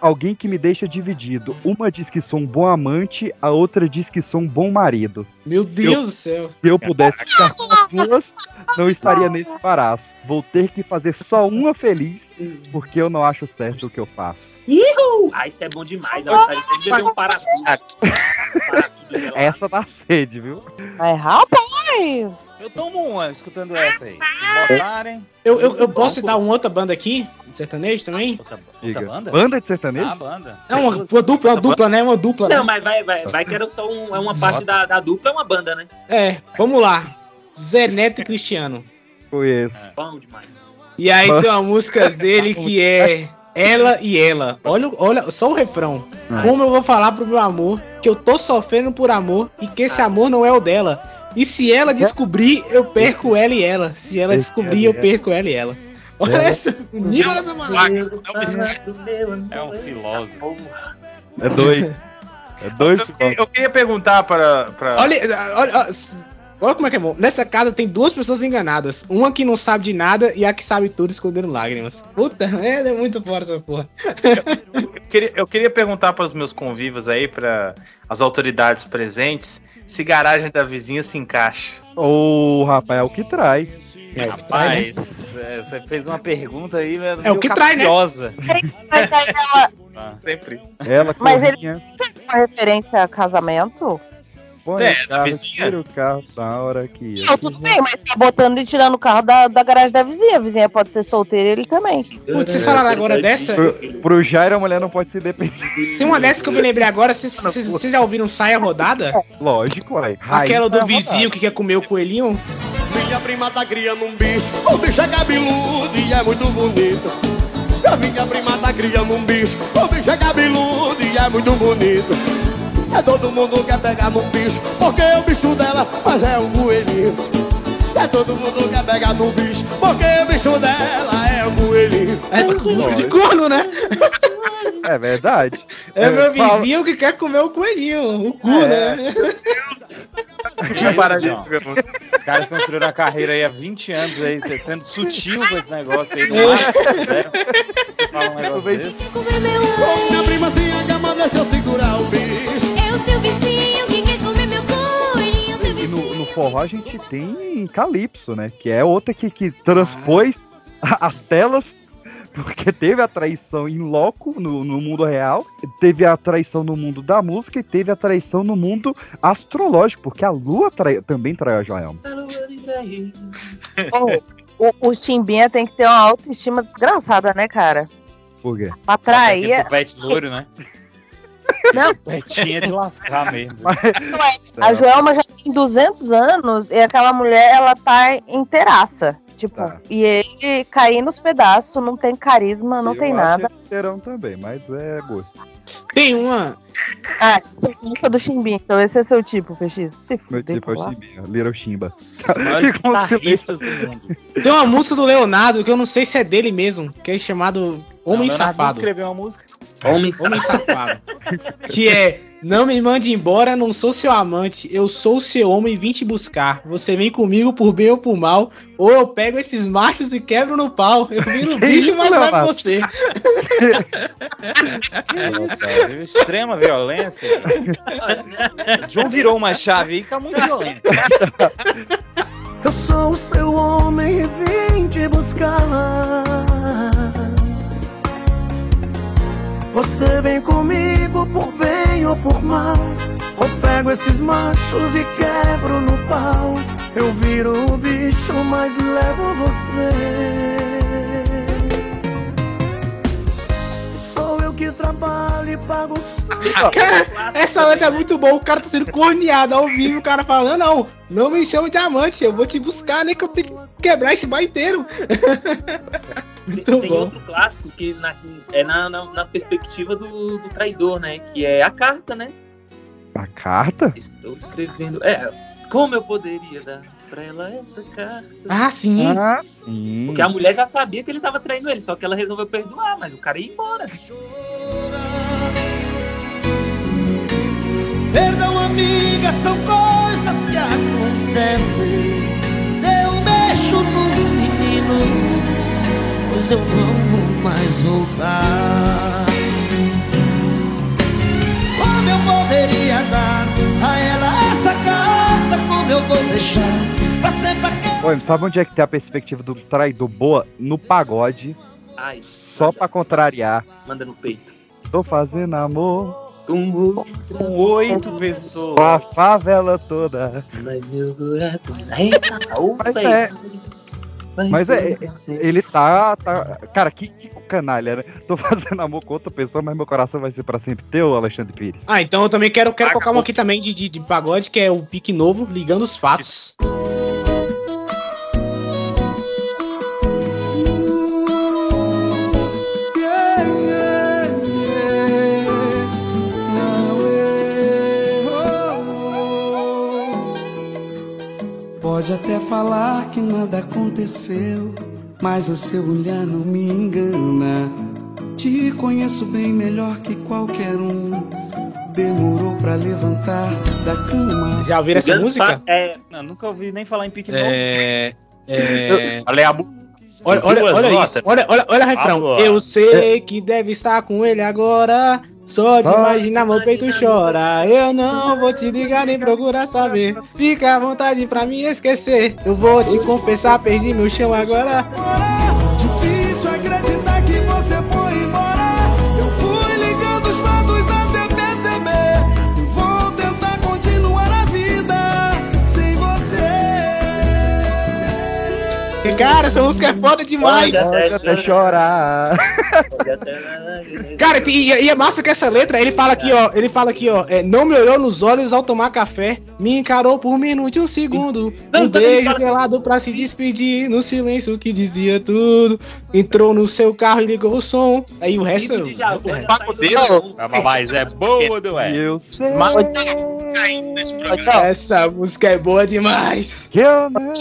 alguém que me deixa dividido. Uma diz que sou um bom amante, a outra diz que sou um bom marido. Meu Se Deus eu- do céu. Se eu pudesse ficar com as duas, não estaria nesse embaraço. Vou ter que fazer só uma feliz, porque eu não acho certo o que eu faço. Ihu! Ah, isso é bom demais. Ela beber um parafuso. Essa dá sede, viu? É, rapaz! Eu tomo uma escutando essa aí. Se botarem. Eu, eu, eu posso citar uma outra banda aqui, de sertanejo também? Diga. banda? Banda de sertanejo? Ah, banda. É uma, uma dupla, uma dupla, né? Uma dupla, Não, né? mas vai, vai, vai que era só um, é uma parte da, da dupla, é uma banda, né? É, vamos lá. Zé Neto e Cristiano. Conheço. Bom demais. E aí tem uma música dele que é Ela e Ela. Olha, olha só o refrão. Como eu vou falar pro meu amor que eu tô sofrendo por amor e que esse amor não é o dela. E se ela descobrir, eu perco ela e ela. Se ela descobrir, eu perco ela e ela. Olha É. essa, o nível dessa mulher. É um filósofo. É dois. É dois. Eu queria perguntar para. para... Olha, olha, olha, como é que é bom. Nessa casa tem duas pessoas enganadas. Uma que não sabe de nada e a que sabe tudo escondendo lágrimas. Puta, é, é muito fora essa porra. Eu queria, eu queria perguntar para os meus convivos aí, para as autoridades presentes, se garagem da vizinha se encaixa. Ô, rapaz, é o que trai. Rapaz, é, você fez uma pergunta aí né, É o que trai, né? capciosa. Mas aí ela, Sempre. Ela mas ele tem uma referência a casamento? Põe É, o da carro, vizinha. tira o carro na hora que. Não, tudo bem, mas tá botando e tirando o carro da, da garagem da vizinha. A vizinha pode ser solteira ele também. Putz, vocês falaram agora dessa? Pro, pro Jairo, a mulher não pode se depender. Tem uma dessa que eu me lembrei agora. Vocês- vocês já ouviram Saia Rodada? Lógico, ué. Aquela do é vizinho que quer comer o coelhinho? Minha prima tá criando um bicho, o bicho é cabeludo e é muito bonito. A minha prima tá criando um bicho, o bicho é cabeludo e é muito bonito. É todo mundo quer pegar no bicho, porque o bicho dela, mas é um coelhinho. É todo mundo quer pegar no bicho, porque o bicho dela é um coelhinho. É música de corno, né? É verdade. É meu fala- vizinho que quer comer o coelhinho, o cu, É. né? Gente, ó, Os caras construíram a carreira aí há 20 anos aí, sendo sutil com esse negócio aí. No máximo que puderam. Você fala um negócio desse. Ô, minha prima se acama, deixa eu segurar o bicho. É o seu vizinho forró a gente tem Calypso, né? Que é outra que, que transpôs a- as telas, porque teve a traição em loco no, no mundo real, teve a traição no mundo da música e teve a traição no mundo astrológico, porque a lua trai- também traiu a Joelma. O, o Chimbinha tem que ter uma autoestima desgraçada, né, cara? Por quê? Pra trair. Tem pet loiro, né? Não. Petinha de lascar mesmo. A Joelma já tem 200 anos e aquela mulher, ela tá inteiraça. Tipo, Tá. e ele cair nos pedaços, não tem carisma, não Eu tem acho nada. que terão também, mas é gosto. Tem uma. Ah, você gosta do Chimbinha, então esse é seu tipo, PX. Se Meu tipo é o. Chimbinha, Little Chimba. Os maiores guitarristas do mundo. Tem uma música do Leonardo que eu não sei se é dele mesmo, que é chamado Homem Leonardo Safado. escreveu uma música. Homem Homem Safado. que é Não me mande embora, não sou seu amante. Eu sou seu homem e vim te buscar. Você vem comigo por bem ou por mal. Ou eu pego esses machos e quebro no pau. Eu viro Que bicho, isso, mas vai Leonardo? você. Nossa, viu? Extrema violência. João virou uma chave aí que tá muito violento. Eu sou o seu homem e vim te buscar. Você vem comigo por bem ou por mal. Ou pego esses machos e quebro no pau. Eu viro o bicho, mas levo você. Sou eu que trabalho e pago o Cara, essa letra é muito boa, o cara tá sendo corneado ao vivo, o cara falando, não, não me chama de diamante, eu vou te buscar, né, que eu tenho que quebrar esse bar inteiro. Tem, tem outro clássico que na- é na, na, na perspectiva do, do traidor, né? Que é a carta, né? A carta? Estou escrevendo. É, como eu poderia dar pra ela essa carta? Ah, sim. Ah, sim. Porque a mulher já sabia que ele tava traindo ele, só que ela resolveu perdoar, mas o cara ia embora. Perdão, amiga, são coisas que acontecem. Meninos, pois eu não vou mais voltar. Como eu poderia dar a ela essa carta? Como eu vou deixar pra sempre aquele Oi, sabe onde é que tem a perspectiva do traidor boa? No pagode, Ai, só pra contrariar. manda no peito. Tô fazendo amor Com Com oito pessoas. com a favela toda. Mas meu buraco. Eita, velho. é- Mas é, você. ele tá, tá. Cara, que, que canalha, né? Tô fazendo amor com outra pessoa, mas meu coração vai ser pra sempre teu, Alexandre Pires. Ah, então eu também quero, quero colocar uma aqui também de, de, de pagode, que é o pique novo, ligando os fatos. Pode até falar que nada aconteceu, mas o seu olhar não me engana. Te conheço bem melhor que qualquer um. Demorou pra levantar da cama. Já ouviram essa música? É, Não, nunca ouvi nem falar em pique É. é... Olha a Olha, olha, olha isso, olha, olha, olha o refrão. Eu sei que deve estar com ele agora. Só de imaginar meu peito chora. Eu não vou te ligar nem procurar saber. Fica à vontade pra me esquecer. Eu vou te confessar, perdi meu chão agora. Cara, essa música é foda demais. Pode até chorar. Cara, e, e é massa que essa letra, ele fala aqui, ó, ele fala aqui, ó, é, não me olhou nos olhos ao tomar café, me encarou por um minuto e um segundo, um beijo gelado pra se despedir, no silêncio que dizia tudo, entrou no seu carro e ligou o som, aí o resto... Hino de Jaú, é, já Mas é boa, não é? Eu sei. Essa música é boa demais. que eu não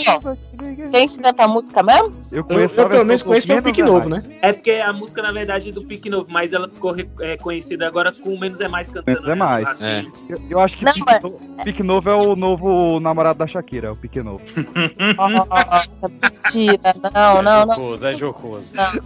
Quem que canta a música mesmo? Eu Eu, conheço eu pelo menos conheço pelo Pique Novo, né? É porque a música, na verdade, é do Pique Novo, mas ela ficou é, conhecida agora com o Menos é Mais cantando. Menos é né? mais. Assim. Eu, eu acho que Não, Pique, mas- no- Pique Novo é o novo namorado da Shakira, é o Pique Novo. Nossa, mentira. Não, não, não. Jocoso, é jocoso. não, não.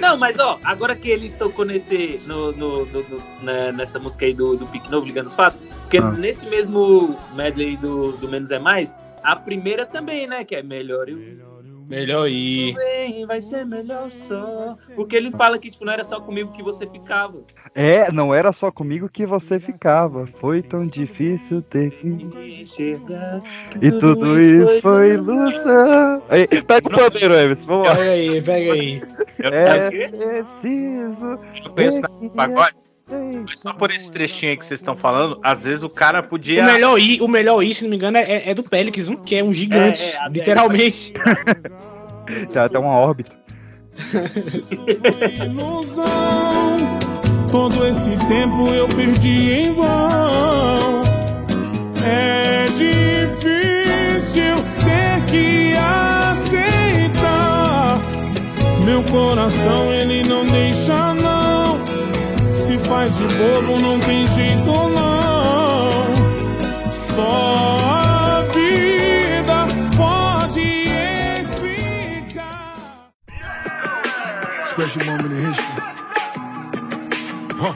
Não, mas ó, agora que ele tocou nesse. No, no- no- no- né, nessa música aí do, do Pique Novo, ligando os fatos, porque Ah. nesse mesmo medley do, do Menos é Mais, a primeira também, né? Que é melhor eu Melhor ir. bem, vai ser melhor só. Porque ele fala que, tipo, não era só comigo que você ficava. É, não era só comigo que você ficava. Foi tão difícil ter que. Enxergar. E tudo isso foi ilusão. Aí, pega o pandeiro, Emerson, vamos lá. Pega aí, pega aí. É preciso. Eu conheço na pagode. Mas só por esse trechinho aí que vocês estão falando, às vezes o cara podia. O melhor I, o melhor I, se não me engano, é, é do Pelix, um, que é um gigante, É, é, literalmente. Já até uma órbita. ilusão. Todo esse tempo eu perdi em vão. É difícil ter que aceitar. Meu coração ele não deixa não. Faz de bobo, não tem jeito não. Só a vida pode explicar. Special moment in history. Huh.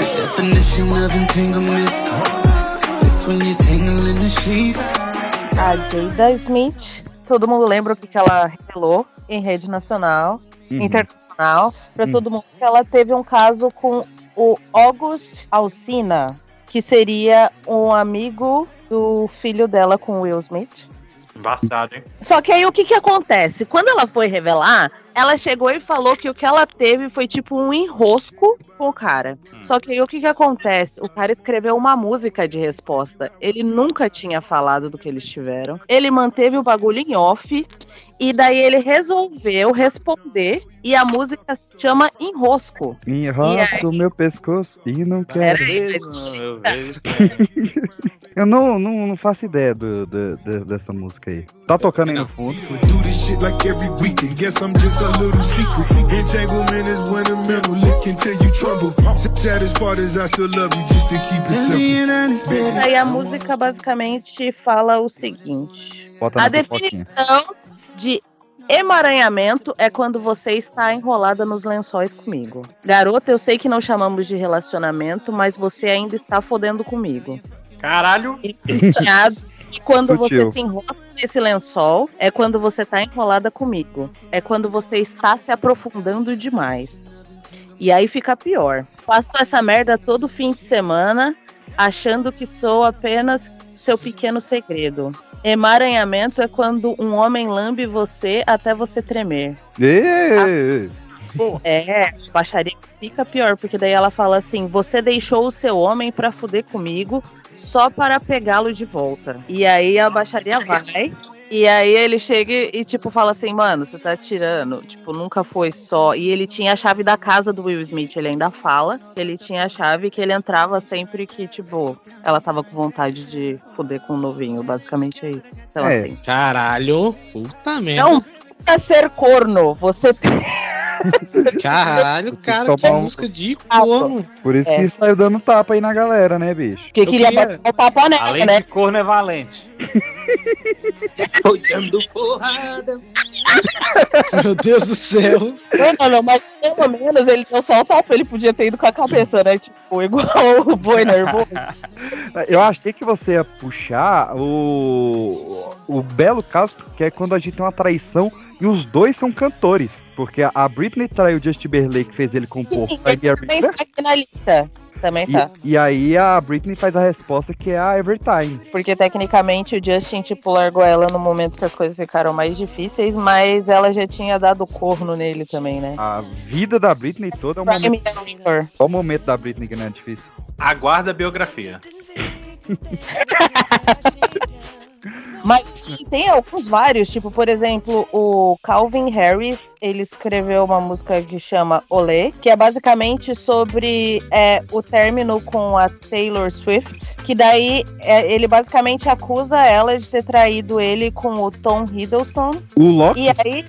The definition of entanglement is when you tangle in the sheets. A Jada Smith, todo mundo lembra o que que ela revelou em rede nacional, Uhum. internacional, pra Uhum. todo mundo que ela teve um caso com o August Alsina, que seria um amigo do filho dela com o Will Smith. Embaçado, hein? Só que aí o que que acontece? Quando ela foi revelar, ela chegou e falou que o que ela teve foi tipo um enrosco com o cara. Só que aí o que que acontece? O cara escreveu uma música de resposta. Ele nunca tinha falado do que eles tiveram. Ele manteve o bagulho em off. E daí ele resolveu responder. E a música se chama Enrosco. Enrosco meu pescoço e não quero. Peraí, Eu vejo. Eu não, não, não faço ideia do, do- do- dessa música aí. Tá tocando aí no fundo. Aí a música basicamente fala o seguinte: Bota a definição de emaranhamento é quando você está enrolada nos lençóis comigo. Garota, eu sei que não chamamos de relacionamento, mas você ainda está fodendo comigo. Caralho. E quando você se enrola nesse lençol, é quando você está enrolada comigo. É quando você está se aprofundando demais. E aí fica pior. Faço essa merda todo fim de semana, achando que sou apenas seu pequeno segredo. Emaranhamento é quando um homem lambe você até você tremer. É, baixaria fica pior, porque daí ela fala assim: você deixou o seu homem pra fuder comigo só para pegá-lo de volta. E aí a baixaria vai. E aí ele chega e, tipo, fala assim, mano, você tá tirando. Tipo, nunca foi só. E ele tinha a chave da casa do Will Smith, ele ainda fala que ele tinha a chave que ele entrava sempre que, tipo, ela tava com vontade de fuder com o novinho. Basicamente é isso. Então, É. assim. Caralho, puta merda. Não precisa ser corno. Você tem. Caralho, cara, que um- música de corno. Por isso É. que saiu dando tapa aí na galera, né, bicho? Que queria bater o papo nela, Além né? de corno é valente. Foi dando porrada. Meu Deus do céu. Não, não, mas pelo menos ele deu só o tapa, ele podia ter ido com a cabeça, né? Tipo, igual o boi nervoso. Eu achei que você ia puxar o, o belo caso, que é quando a gente tem uma traição e os dois são cantores. Porque a- Britney traiu o Justin Timberlake, fez ele compor Sim, esse também tá aqui na lista. Também tá. e, e aí a Britney faz a resposta que é a Evertime. Porque tecnicamente o Justin, tipo, largou ela no momento que as coisas ficaram mais difíceis, mas ela já tinha dado corno nele também, né? A vida da Britney toda é um Prime momento. Qual o momento da Britney que não é difícil? Aguarda a biografia. Mas tem alguns vários, tipo, por exemplo, o Calvin Harris, ele escreveu uma música que chama Olé, que é basicamente sobre é, o término com a Taylor Swift, que daí é, ele basicamente acusa ela de ter traído ele com o Tom Hiddleston. O Loki? E aí,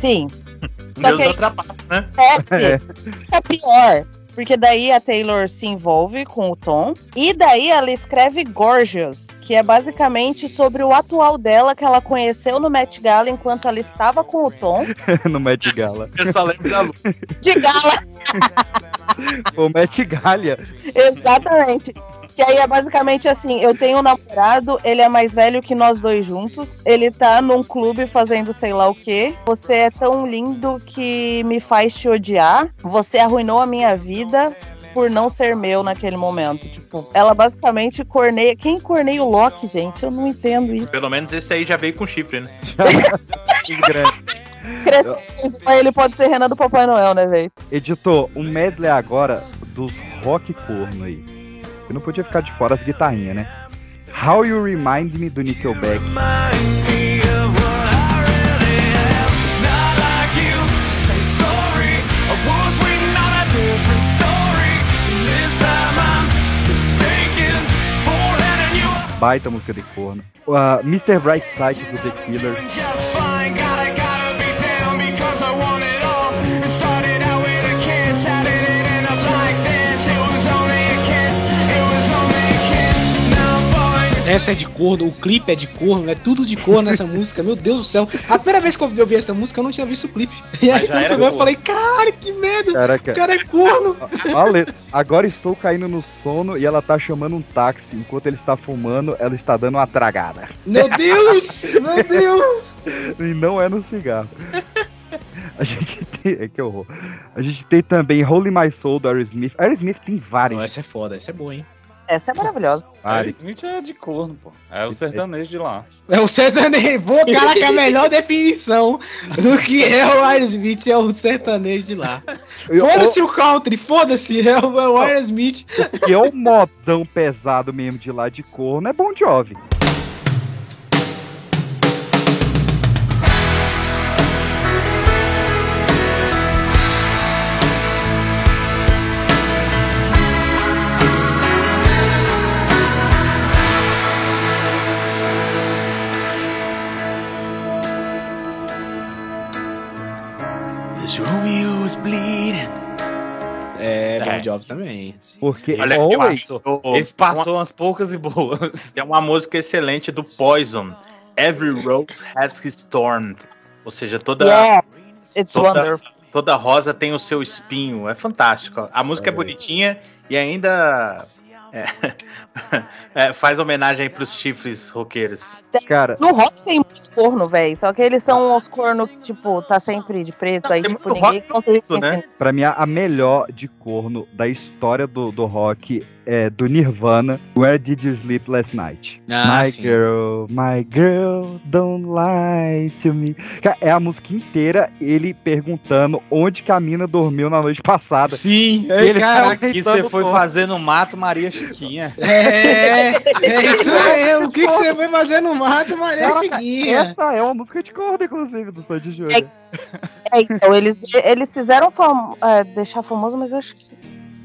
sim. Só Deus que aí- ultrapassa, né? É, fica pior. Porque daí a Taylor se envolve com o Tom. E daí ela escreve Gorgeous, que é basicamente sobre o atual dela que ela conheceu no Met Gala enquanto ela estava com o Tom. no Met Gala. Eu só lembro da Lu. De gala! o Met Galia. Exatamente. Que aí é basicamente assim: eu tenho um namorado, ele é mais velho que nós dois juntos. Ele tá num clube fazendo sei lá o quê. Você é tão lindo que me faz te odiar. Você arruinou a minha vida por não ser meu naquele momento. Tipo, ela basicamente corneia. Quem corneia o Loki, gente? Eu não entendo isso. Pelo menos esse aí já veio com chifre, né? Cresceu, mas ele pode ser Renan do Papai Noel, né, velho? Editor, um medley agora dos rock corno aí. Eu não podia ficar de fora as guitarrinhas, né? How You Remind Me do Nickelback. Baita música de corno. Uh, Mr. Brightside do The Killers. Essa é de corno, o clipe é de corno, é tudo de corno nessa música, meu Deus do céu. A primeira vez que eu ouvi essa música, eu não tinha visto o clipe. E aí, no era programa, eu falei, cara, que medo! Caraca. O cara é corno! Vale. Agora estou caindo no sono e ela tá chamando um táxi. Enquanto ele está fumando, ela está dando uma tragada. Meu Deus! Meu Deus! E não é no cigarro. A gente tem. É que horror. A gente tem também Holy My Soul do Aerosmith. Aerosmith tem vários. Essa é foda, essa é boa, hein? Essa é maravilhosa. vários. Smith é de corno, pô. É o sertanejo de lá. É o sertanejo. Vou, caraca, a melhor definição do que é o Aerosmith é o sertanejo de lá. Foda-se o country, foda-se, é o, é o Aerosmith. Que é o modão pesado mesmo de lá de corno. É Bon Jovi. Jovi também. Porque Olha, Always- passou- Esse passou umas poucas e boas. Tem uma música excelente do Poison. Every rose has his thorn. Ou seja, toda, Yeah, it's toda, wonderful. toda rosa tem o seu espinho. É fantástico. A música é, bonitinha e ainda é, é, faz homenagem aí pros chifres roqueiros. Cara, No rock tem muito corno, velho. Só que eles são os cornos que, tipo, tá sempre de preto. Aí, tipo, ninguém rock consegue né? pra mim, a melhor de corno da história do, do rock é do Nirvana. Where Did You Sleep Last Night? Ah, my sim. girl, my girl, don't lie to me. É a música inteira ele perguntando onde que a mina dormiu na noite passada. Sim, Ele cara, tá Que você foi fazer no mato Maria Chiquinha. É, é isso mesmo. O que, você foi fazer no mato, Maria Caraca, Chiquinha? Essa é uma música de corno, inclusive, do Sandy Júnior. É, então, eles, eles fizeram fam é, deixar famoso, mas acho que.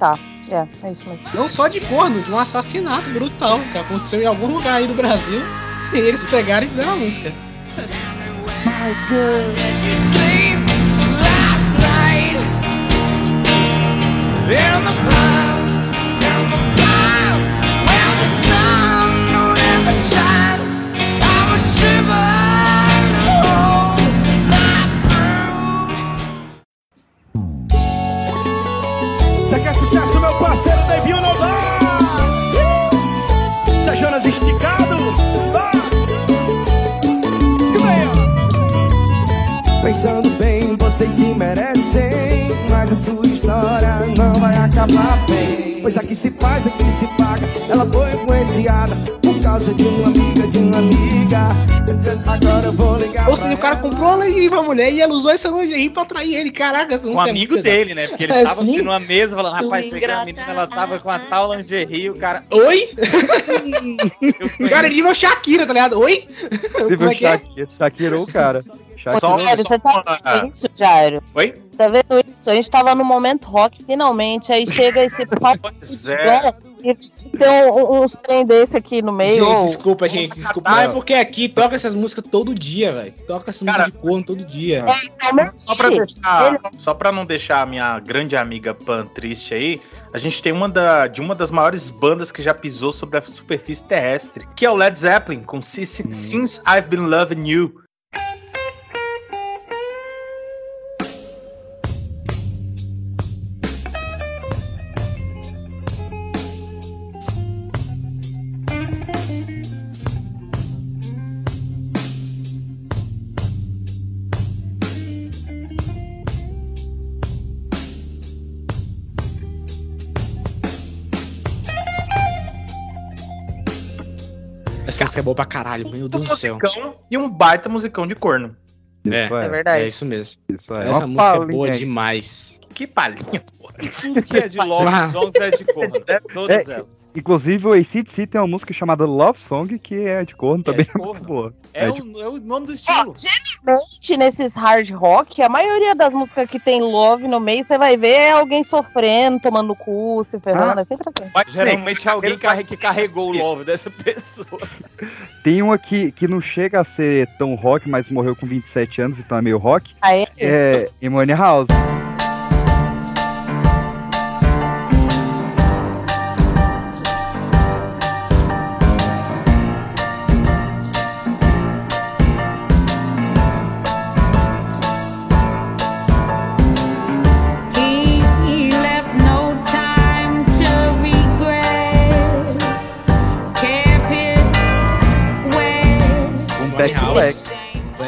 Tá, é, é isso mesmo. Não só de corno, de um assassinato brutal que aconteceu em algum lugar aí do Brasil. E eles pegaram e fizeram a música. My girl. Pois aqui se faz, aqui se paga Ela foi influenciada por causa de uma amiga, de uma amiga Agora eu vou ligar Ou seja, o cara comprou uma lingerie pra mulher e ela usou essa lingerie pra atrair ele. Caraca, essa Um música é amigo pesada. dele, né? Porque ele É, tava sim. assim numa mesa falando, rapaz, peguei uma menina, ela tava com a tal lingerie, o cara. Oi? cara, ele nível Shakira, tá ligado? Oi? O é é? Shakira, Shakira o cara. Jairo, você tá isso, Jairo? Oi? Tá vendo isso? A gente tava no momento rock, finalmente. Aí chega esse papo Pois é. e tem um- uns trem desse aqui no meio. Gente, desculpa, gente, desculpa. Mas é porque aqui toca essas músicas todo dia, velho. Toca essa música de corno todo dia. Só pra, deixar, só pra não deixar a minha grande amiga Pan triste aí, a gente tem uma da, de uma das maiores bandas que já pisou sobre a superfície terrestre, que é o Led Zeppelin, com Since, Since I've Been Loving You. Essa música é boa pra caralho, meu Deus do céu. Musicão e um baita musicão de corno. É, Isso é. verdade. É isso mesmo. Isso é. Essa Uma música é boa aí. demais. Que palhinha, porra. Tudo que é de love songs é de corno. Todas É, elas. Inclusive, o ACDC tem uma música chamada Love Song, que é de corno, também de é muito boa. É, de- o, é o nome do estilo. Geralmente, nesses hard rock, a maioria das músicas que tem love no meio, você vai ver é alguém sofrendo, tomando cu, se ferrando. Ah. É sempre assim. Geralmente é alguém carre- que carregou o love dessa pessoa. Tem uma que, que não chega a ser tão rock, mas morreu com 27 anos, então é meio rock. Aí, É Emone House.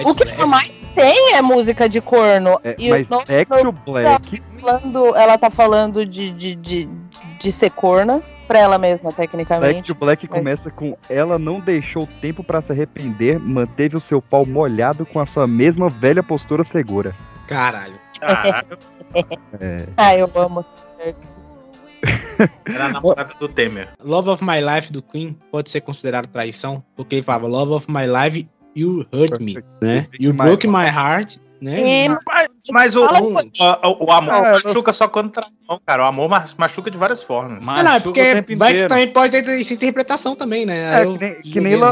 O que mais tem é música de corno. É, E mas Back to Black- tá falando- ela tá falando de, de, de, de ser corna pra ela mesma, Black tecnicamente. to Black Mas- começa com ela não deixou tempo pra se arrepender, manteve o seu pau molhado com a sua mesma velha postura segura. Caralho. É. Ah, eu amo. Era a namorada do Temer. Love of My Life do Queen pode ser considerado traição, porque ele falava Love of My Life, you hurt me, né? You broke my heart, né? E- Mas, mas o, o, o- o amor É, machuca só quando trai, não, cara. O amor ma- machuca de várias formas. Ah, não, é porque vai que também pode ter essa interpretação também, né? É, eu- que nem, que nem Lo-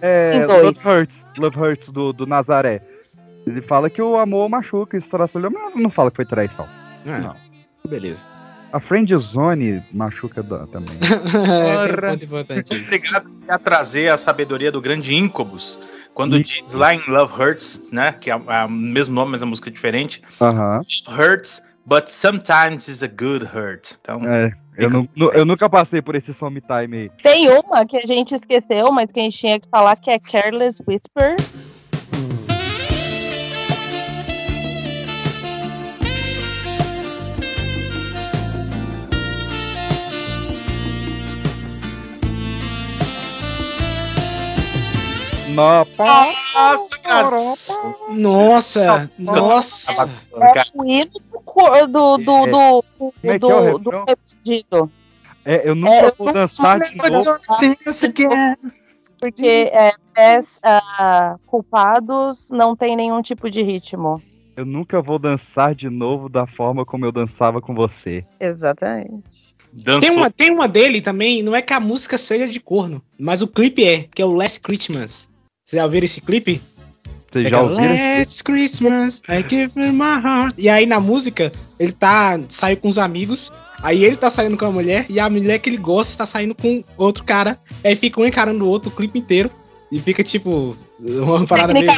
é. Love Hurts, Love Hurts do, do Nazaré. Ele fala que o amor machuca, estraçalhou, mas não fala que foi traição. Ah, não. Beleza. A Friend Zone machuca também. É, muito importante. Obrigado por trazer a sabedoria do grande Incubus. Quando diz lá em Love Hurts, né? Que é, é o mesmo nome, mas a música é diferente. Aham. Hurts, but sometimes is a good hurt. Então, É, eu, nu- nu- eu nunca passei por esse time aí. Tem uma que a gente esqueceu, mas que a gente tinha que falar que é Careless Whisper. Nossa, Nossa, nossa. É o hino do, cor- do, do, É. do, é do, é o do, refrão? repetido. É, eu nunca É, vou dançar de novo. Porque é, pés, ah, culpados não tem nenhum tipo de ritmo. Eu nunca vou dançar de novo da forma como eu dançava com você. Exatamente. Tem uma, tem uma dele também, não é que a música seja de corno, mas o clipe é, que é o Last Christmas. Vocês já ouviram esse clipe? Vocês É já é ouviram? Last Christmas, I give you my heart. E aí na música, ele tá saiu com os amigos, aí ele tá saindo com a mulher, e a mulher que ele gosta tá saindo com outro cara. Aí fica um encarando o outro o clipe inteiro. E fica tipo, uma parada meio.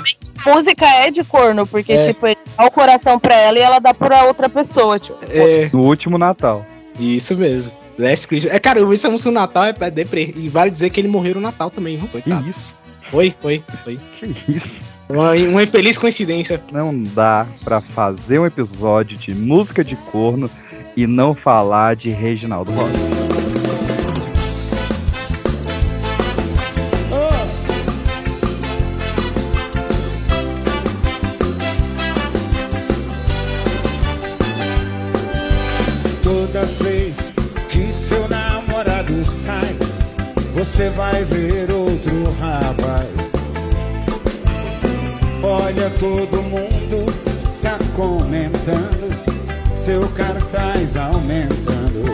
Música é de corno, porque, É. tipo, ele dá o coração pra ela e ela dá pra outra pessoa. Tipo, É, No último Natal. isso mesmo. Last Christmas. É, cara, eu vi essa música no Natal, é pra deprê. E vale dizer que ele morreu no Natal também, viu? Coitado. Que isso? Foi, foi, foi. Que isso? Uma, uma infeliz coincidência. Não dá pra fazer um episódio de música de corno e não falar de Reginaldo Rossi. Toda vez que seu namorado sai, você vai ver cartaz aumentando.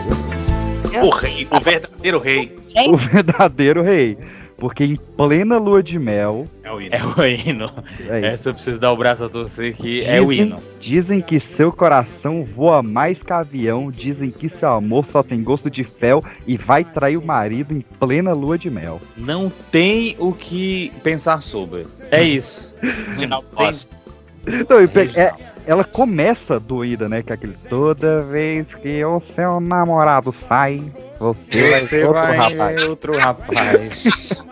O rei, o verdadeiro rei. O verdadeiro rei. Porque em plena lua de mel. É o hino. É o hino. É Essa eu preciso dar o braço a torcer que é o Dizem- hino. Dizem que seu coração voa mais que avião. Dizem que seu amor só tem gosto de fel e vai trair o marido em plena lua de mel. Não tem o que pensar sobre. É isso. Final Tem-. Não, e é- ela começa doída, né? Que é aquele. Toda vez que o seu namorado sai, você, Você vai, vai outro rapaz. outro rapaz.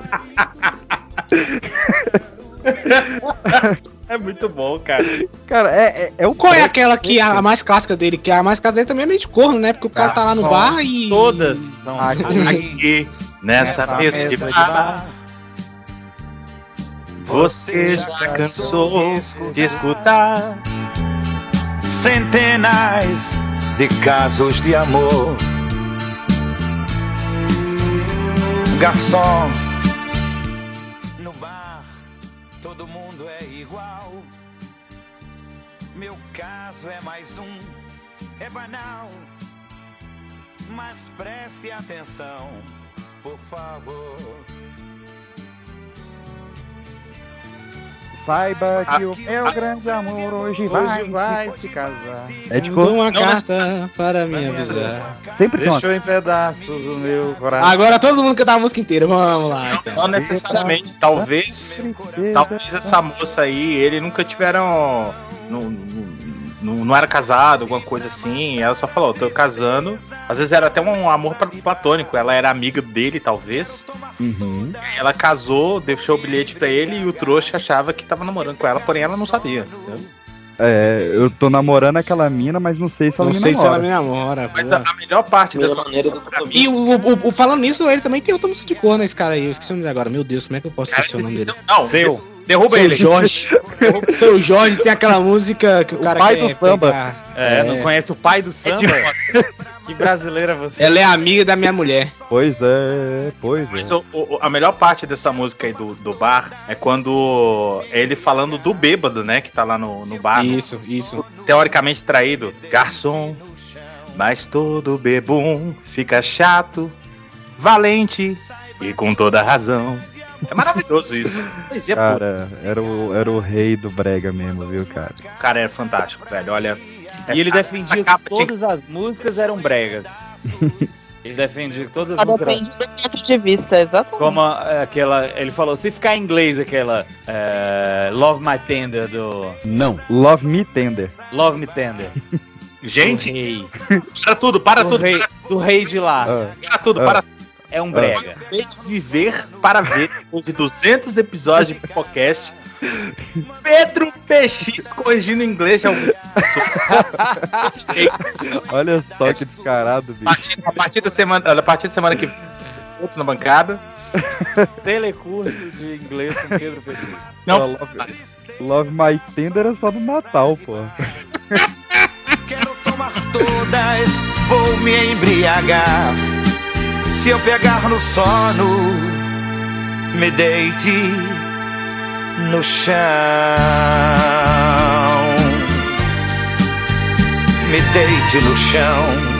É muito bom, cara. Cara, é, é, é o Qual é aquela que a, a mais clássica dele? Que a mais clássica dele também é meio de corno, né? Porque o cara tá lá no bar e. Todas são. Aqui, nessa Nessa mesa de mesa de bar, você já cansou de escutar centenas de casos de amor. Garçom, no bar todo mundo é igual. Meu caso é mais um, é banal. Mas preste atenção, por favor. Saiba que o meu grande amor hoje vai. Hoje vai se casar. É de cor. uma Não carta para me avisar. Sempre Deixou em pedaços o meu coração. Agora todo mundo cantar a música inteira. Vamos lá, então. Não necessariamente, talvez, talvez essa moça aí, ele nunca tiveram, não, não- não, não era casado, alguma coisa assim. E ela só falou, tô casando. Às vezes era até um amor pla- platônico. Ela era amiga dele, talvez. Uhum. Ela casou, deixou o bilhete pra ele e o trouxa achava que tava namorando com ela, porém ela não sabia. entendeu? É, eu tô namorando aquela mina, mas não sei se ela Não me sei se ela namora. me namora. Mas pô. a, a melhor parte dessa maneira pra mim E o, o- o- falando nisso, ele também tem outra música de corno, esse cara aí. Eu esqueci o nome dele agora. Meu Deus, como é que eu posso esquecer o nome dele? Não, Seu. Derruba Seu ele. Jorge. Seu Jorge tem aquela música que o, cara pai quer do samba. pegar. É, não conhece o pai do samba? que brasileira você. Ela é amiga da minha mulher. Pois é, pois Mas o- o- a melhor parte dessa música aí do, do bar é quando é ele falando do bêbado, né? Que tá lá no, no bar. Isso, isso. Teoricamente traído. Garçom, mas todo bebum fica chato, valente e com toda razão. É maravilhoso isso. Poesia pura. Cara, era o, era o rei do brega mesmo, viu, cara? O cara é fantástico, velho. Olha. E ele defendia que todas as músicas eram bregas. Ele defendia que todas as Só músicas eram depende do ponto de vista, exatamente. Como aquela. Ele falou, se ficar em inglês, aquela. é, Love My Tender do. Não. Love Me Tender. Love Me Tender. Gente, para tudo, para do tudo. Rei, do rei de lá. Para tudo, Ah. para É um brega. Tem que viver para ver, de 200 episódios de podcast, Pedro PX corrigindo inglês de algum. Olha só que descarado, bicho. A partir, a partir da semana, a partir da semana que vem, outro na bancada. Telecurso de inglês com Pedro PX. Não, Love, Love My Tender é só no Natal, pô. todas, vou me embriagar. Se eu pegar no sono, me deite no chão. Me deite no chão.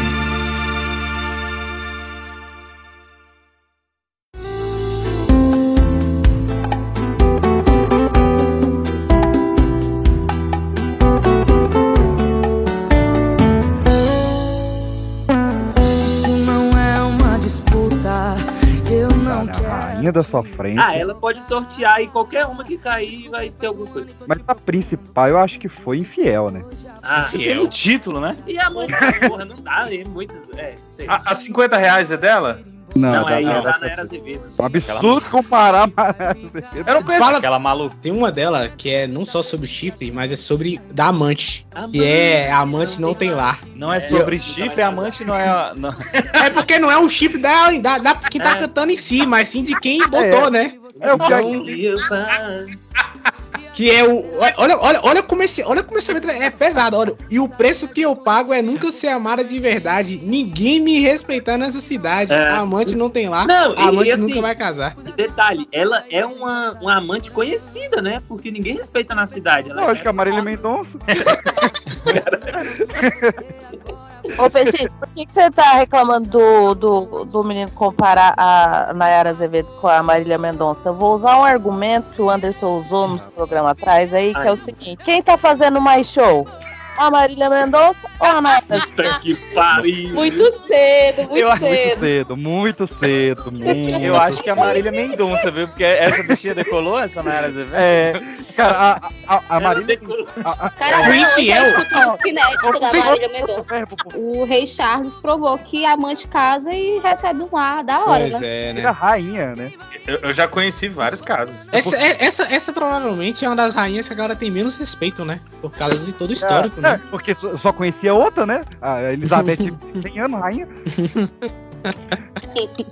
Da sofrência. Ah, ela pode sortear e qualquer uma que cair vai ter alguma coisa. Mas a principal eu acho que foi infiel, né? Ah, Tem o título, né? E a mãe, porra, não dá, e muitas. É, sei. A, a 50 reais é dela? Não, aí dá- é da Nayara Azevedo. Um absurdo comparar a Eu não conheço. Fala, Aquela maluca. Tem uma dela que é não só sobre o chifre, mas é sobre da amante. Que é a amante não tem lar. Não é sobre chifre, amante não é. Não. É porque não é o chifre da, da, da quem tá cantando em si, mas sim de quem botou, né? É o que Que é o. Olha, olha, olha como esse, olha como essa letra é pesada. Olha, e o preço que eu pago é nunca ser amada de verdade. Ninguém me respeitar nessa cidade. É. A amante não tem lá. Não, a amante e, assim, nunca vai casar. Detalhe, ela é uma, uma amante conhecida, né? Porque ninguém respeita na cidade. Ela Não, é acho que a Marília Mendonça. Ô, PX, por que, que você tá reclamando do, do, do menino comparar a Nayara Azevedo com a Marília Mendonça? Eu vou usar um argumento que o Anderson usou no programa atrás aí, que é o seguinte: quem tá fazendo mais show? A Marília Mendonça ou a Azevedo? Puta que pariu. Muito cedo, muito Eu acho Muito cedo. cedo, muito cedo, muito. Eu acho que a Marília Mendonça, viu? Porque essa bichinha decolou, essa Nayara Azevedo. É, cara, a, a, a Marília. a- a- Cara, a- eu inédita da. Marília Mendonça. O rei Charles provou que a amante casa e recebe um lar da hora, Pois né? é, né? rainha, né? Eu, eu já conheci vários casos. Essa, é- essa, essa provavelmente é uma das rainhas que agora tem menos respeito, né? Por causa de todo o histórico, é, né? É, porque só, conhecia outra, né? A Elizabeth, 100 anos, rainha.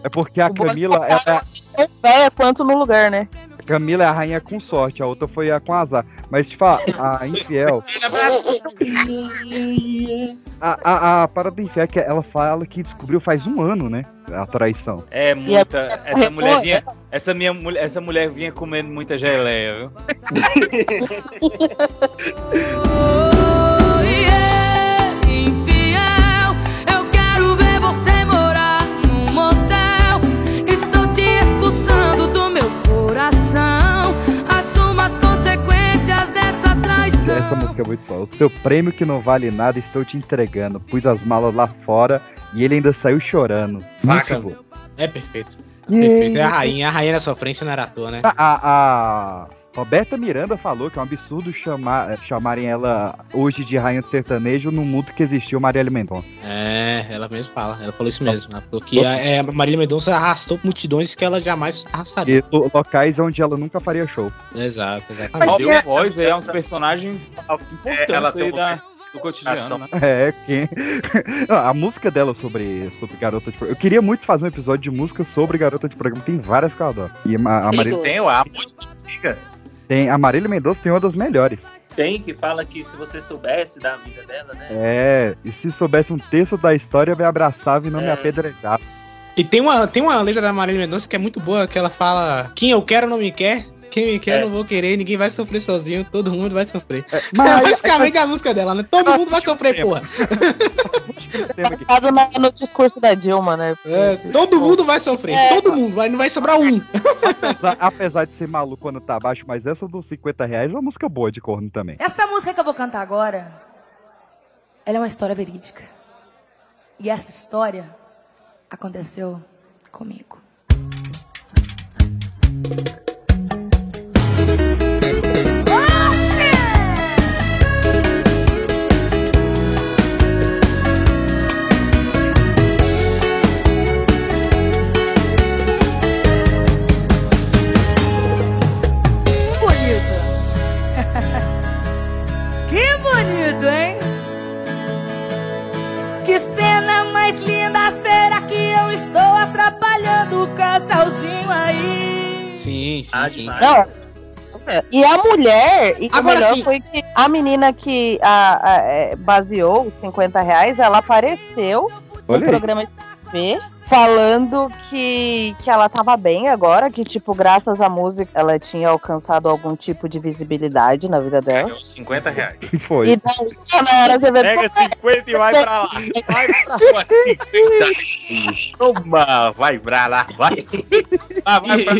É porque a Camila, ela, Tão velha quanto no lugar, né? a Camila é a rainha com sorte, a outra foi a com azar. Mas, te falar, a infiel. A, a, a parada infiel é que ela fala que descobriu faz um ano, né? A traição. É muita. Essa mulher vinha. Essa, minha, essa mulher vinha comendo muita geleia, viu? Essa música é muito boa. O seu prêmio que não vale nada, estou te entregando. Pus as malas lá fora e ele ainda saiu chorando. Nossa. É perfeito. E- Perfeito. É a rainha. A rainha da sofrência não era à toa, né? A, a, Roberta Miranda falou que é um absurdo chamar, chamarem ela hoje de rainha do sertanejo no mundo que existiu Marielle Mendonça. É, ela mesmo fala. Ela falou isso mesmo. Ela falou que a, é, a Marília Mendonça arrastou multidões que ela jamais arrastaria. E lo- locais onde ela nunca faria show. Exato, Mas exatamente. deu voz aí a uns personagens ela importantes tem aí da, do cotidiano, né? É, quem... a música dela sobre, sobre Garota de Programa. Eu queria muito fazer um episódio de música sobre Garota de Programa. Tem várias que eu adoro. E a, a Marília... Tem o A, muito antiga. Tem, a Marília Mendonça tem uma das melhores. Tem que fala que se você soubesse da vida dela, né? É, e se soubesse um terço da história, me abraçava e não me É. apedrejava. E tem uma, tem uma letra da Marília Mendonça que é muito boa, que ela fala: Quem eu quero não me quer, quem me quer É. não vou querer, ninguém vai sofrer sozinho, todo mundo vai sofrer. É, mas- basicamente a música dela, né? Todo mundo vai sofrer, porra. Baseado na- no discurso da Dilma, né? É, todo mundo vai sofrer, É. todo mundo, vai, não vai sobrar um. Apesar, apesar de ser maluco quando tá baixo, mas essa dos 50 reais é uma música boa de corno também. Essa música que eu vou cantar agora, ela é uma história verídica. E essa história aconteceu comigo. Sim, sim, sim. Não. E a mulher, e o Agora melhor sim. foi que a menina que a- a- é, baseou os 50 reais, ela apareceu no Olha aí. programa de TV falando que, que ela tava bem agora, que, tipo, graças à música ela tinha alcançado algum tipo de visibilidade na vida dela. Ganhou 50 reais. Foi. E daí, na hora você vê, Pega 50 e vai pra lá. Vai pra lá. Toma, vai pra lá, vai. Ah, vai pra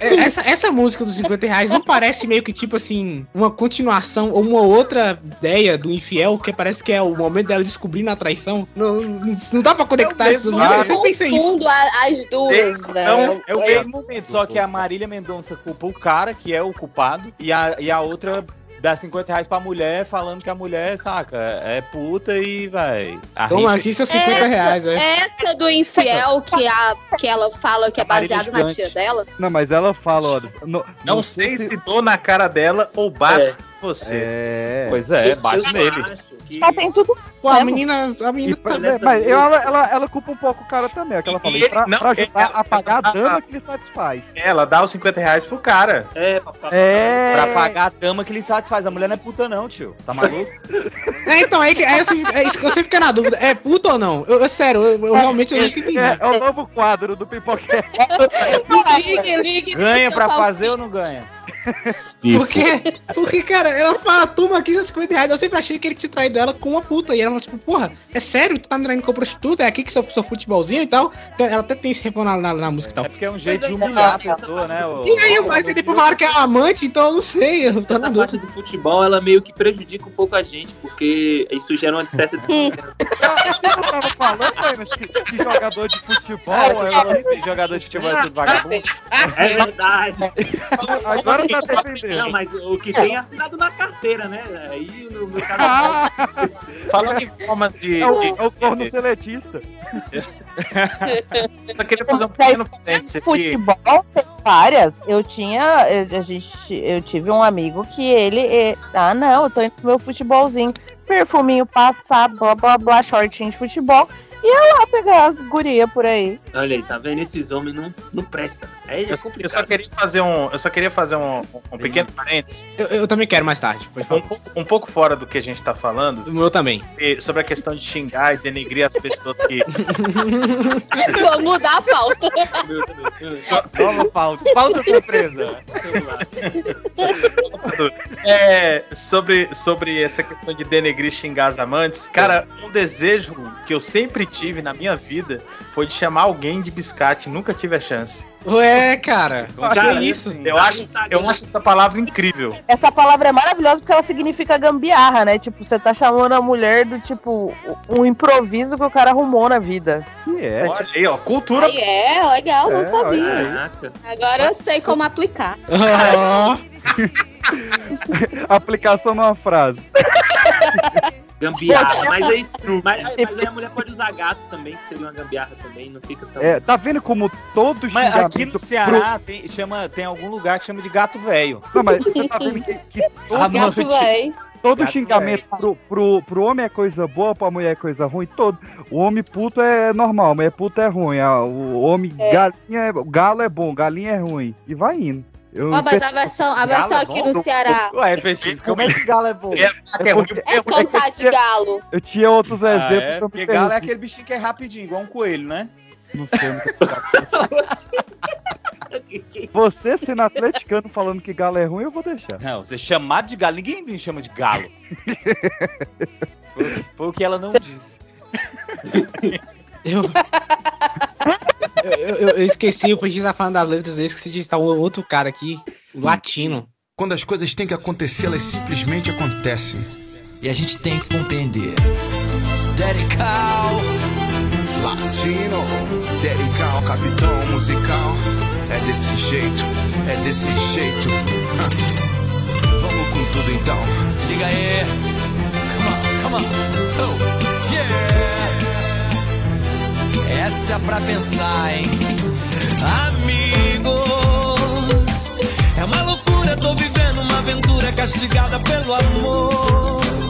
É, Essa, essa música dos 50 reais não parece meio que tipo assim, uma continuação ou uma outra ideia do infiel, que parece que é o momento dela descobrindo a traição. Não, não, dá pra conectar duas músicas. Eu sempre pensei isso. As duas, velho. É o mesmo momento, só que a Marília Mendonça culpa o cara, que é o culpado, e a, e a outra dá 50 reais pra mulher, falando que a mulher, saca, é puta e vai. Toma aqui seus 50 reais, é. Essa do infiel que, a, que ela fala que é baseado na tia dela. Não, mas ela fala, olha. Não, Não sei se dou na cara dela ou bato É. você. É. Pois é, bate Eu nele. que- Só tem tudo. Pô, a menina. A menina Mas, nessa mas música- ela, ela, ela culpa um pouco o cara também, aquela E ele- pra, não, pra ajudar ela- a pagar a dama que lhe satisfaz. Ela dá os 50 reais pro cara. É, papai. É. Pra pagar a dama que lhe satisfaz. A mulher não é puta, não, tio. Tá maluco? É, então, aí, que- aí eu, sempre, é isso que eu sempre fiquei na dúvida. É puta ou não? Eu, eu- sério, eu, eu realmente eu nunca entendi. É, é o novo quadro do Pipoquete. Ligue. Ganha pra fazer ou não ganha? Porque, porque, cara, ela fala, toma aqui seus 50 reais. Eu sempre achei que ele tinha traído ela com uma puta. E ela fala, tipo, porra, é sério? Tu tá me traindo com prostituta? É aqui que seu, seu futebolzinho e tal? Então, ela até tem esse refrão na, na, na música e tal. É porque é um jeito de humilhar a pessoa, né? o- E aí, mas aí depois falaram que é amante, então eu não sei. Eu tô na Essa parte dúvida. do futebol, ela meio que prejudica um pouco a gente, porque isso gera uma certa desconfiança. Acho que eu tava falando, que, que jogador de futebol. Que jogador de futebol é tudo vagabundo. É verdade. Agora tá defendendo. Não, mas o que tem é assinado na carteira, né? Aí no, no caso. Ah, Falando em formas de. é o, de- é o corno seletista. Só queria fazer um pequeno parênteses. Futebol tem várias. Eu tinha. Eu, a gente, eu tive um amigo que ele. eh, ah, não, eu tô indo pro meu futebolzinho. Perfuminho passado, blá blá blá, shortinho de futebol. Ia lá pegar as gurias por aí. Olha aí, tá vendo? Esses homens não, não prestam. Aí é Eu, eu complicado. só queria fazer um, eu só queria fazer um, um pequeno parênteses, Eu, eu também quero mais tarde, pode um falar. pouco, um pouco fora do que a gente tá falando, O meu também. sobre a questão de xingar e denegrir as pessoas que. Vou mudar a pauta. Nova pauta. Pauta surpresa. É, sobre, sobre essa questão de denegrir e xingar as amantes, cara, um desejo que eu sempre tive na minha vida foi de chamar alguém de biscate, nunca tive a chance. Ué, cara, Cara, que isso? Eu acho, eu acho essa palavra incrível. Essa palavra é maravilhosa porque ela significa gambiarra, né? Tipo, você tá chamando a mulher do tipo um improviso que o cara arrumou na vida. Que é? Olha aí, ó, cultura. Aí é, legal, não É, sabia. Agora eu sei como aplicar. Aplicação numa frase. Gambiarra. Mas aí, mas, mas aí a mulher pode usar gato também, que seria uma gambiarra também, não fica tão. É, tá vendo como todo Mas aqui no Ceará tem, chama, tem algum lugar que chama de gato velho. Não, mas você tá vendo que, que À Gato todo Gato xingamento pro, pro, pro homem é coisa boa, pra mulher é coisa ruim, todo. O homem puto é normal, a mulher puto é ruim. a- O homem É. galinha é, galo é bom, galinha é ruim. E vai indo. Eu, Ó, mas a versão, a versão é aqui bom? no Ceará Ué, PX, como é que galo é bom? É ruim de- é cantar de galo. eu tinha outros Ah, exemplos. é, me porque galo é aquele bichinho que é rapidinho, igual um coelho, né? Não sei. não sei. Você sendo atleticano falando que galo é ruim, eu vou deixar. Não, você chamado de galo, ninguém me chama de galo. Foi, foi o que ela não disse. Eu... eu, eu- eu esqueci, o Peixe tá falando das letras, eu esqueci de estar um outro cara aqui, o latino. Quando as coisas têm que acontecer, elas simplesmente acontecem. E a gente tem que compreender. Dedical. Latino, dedical, capitão musical. É desse jeito, é desse jeito. Vamos com tudo então. Se liga aí. Come on, come on. Oh, yeah. Essa é pra pensar, hein? Amigo. É uma loucura, tô vivendo uma aventura castigada pelo amor.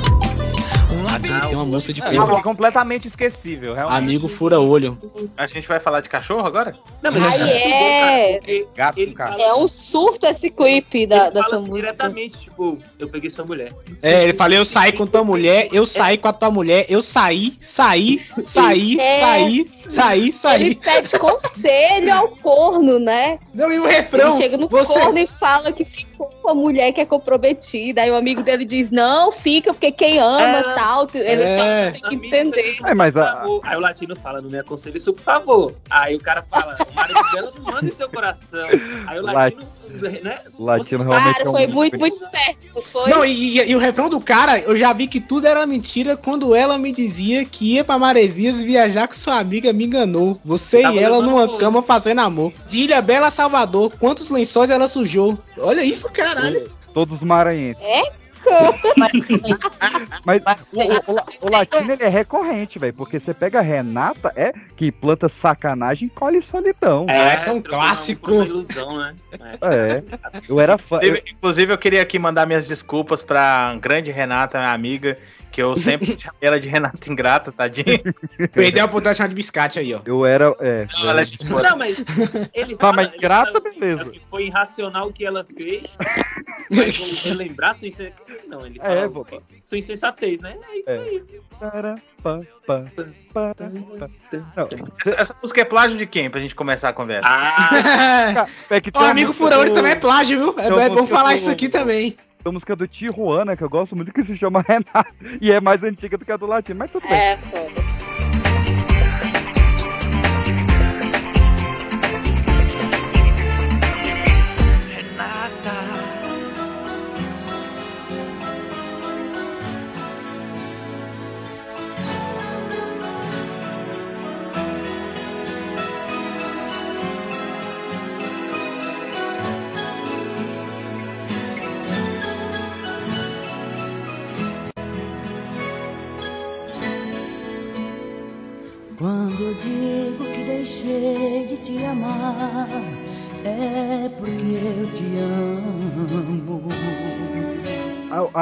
Labirinto. Tem uma música de aqui é completamente esquecível, realmente. Amigo fura olho. A gente vai falar de cachorro agora? Não, mas isso é. porque Gato ele com cara. fala, É um surto esse clipe da, ele dessa fala assim música. diretamente, tipo, eu peguei sua mulher. É, ele falou, eu saí com tua mulher, eu saí com a tua mulher, eu saí, saí, saí, É. saí, saí, Ele saí. pede conselho ao corno, né? Não, e o Ele refrão? chega no você... corno e fala que ficou com a mulher que é comprometida. Aí o amigo dele diz: Não, fica, porque quem ama É. tal. Ele É. tem que entender. É, mas a-. Aí o latino fala, não me aconselhe isso, por favor. Aí o cara fala, o marido dela não manda em seu coração. Aí o latino, né? Latino realmente Claro, é um foi muito, muito esperto. Foi. Não, e, e- e o refrão do cara, eu já vi que tudo era mentira quando ela me dizia que ia pra Maresias viajar com sua amiga me enganou. Você e ela numa cama fazendo amor. De Ilha Bela Salvador, quantos lençóis ela sujou? Olha isso, caralho. Todos maranhenses. É, Mas o, o- o o latino ele é recorrente, velho. Porque você pega a Renata, é que planta sacanagem e colhe solidão. É, esse é um clássico. uma ilusão, né? É. É. Eu era fã. eu- Inclusive, inclusive, eu queria aqui mandar minhas desculpas pra grande Renata, minha amiga, que eu sempre chamei ela de Renata Ingrata, tadinha. Perdeu a oportunidade de de biscate aí, ó. Eu era. É. Não, ela é boa. Não, mas ele Tá, fala, mas ele grata, fala assim, beleza. Foi irracional o que ela fez. Mas vou relembrar sua insensatez. Não, ele fala É, o vou- quê? sua insensatez, né? É isso É. aí. Para, pá, pá, pá. Essa, essa música é plágio de quem, pra gente começar a conversa? Ah, é que a amigo música furão, ele também é plágio, viu? É, uma é bom falar do- isso aqui também. Tem a música do Tijuana, que eu gosto muito, que se chama Renata. E é mais antiga do que a do latino, mas tudo bem. é, foda.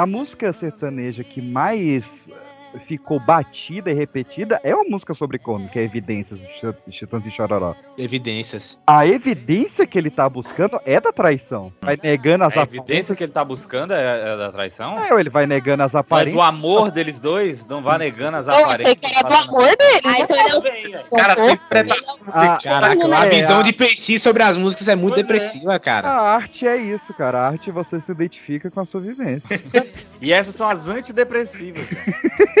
A, música sertaneja que mais ficou batida e repetida é uma música sobre corno, que é Evidências do Ch- Chitãs e Chororó. Evidências. A evidência que ele tá buscando é da traição. Vai negando as A evidência que ele tá buscando é, é da traição? É, ele vai negando as Mas aparências. do amor deles dois, não vá negando as Eu achei aparências. que era do amor dele. Aí então ele é o Bem, velho. Cara, sem Ah, interpretação. Caraca, a é, visão a- de Peixe sobre as músicas é muito Pois é. depressiva, cara. A arte é isso, cara. A arte você se identifica com a sua vivência. E essas são as antidepressivas.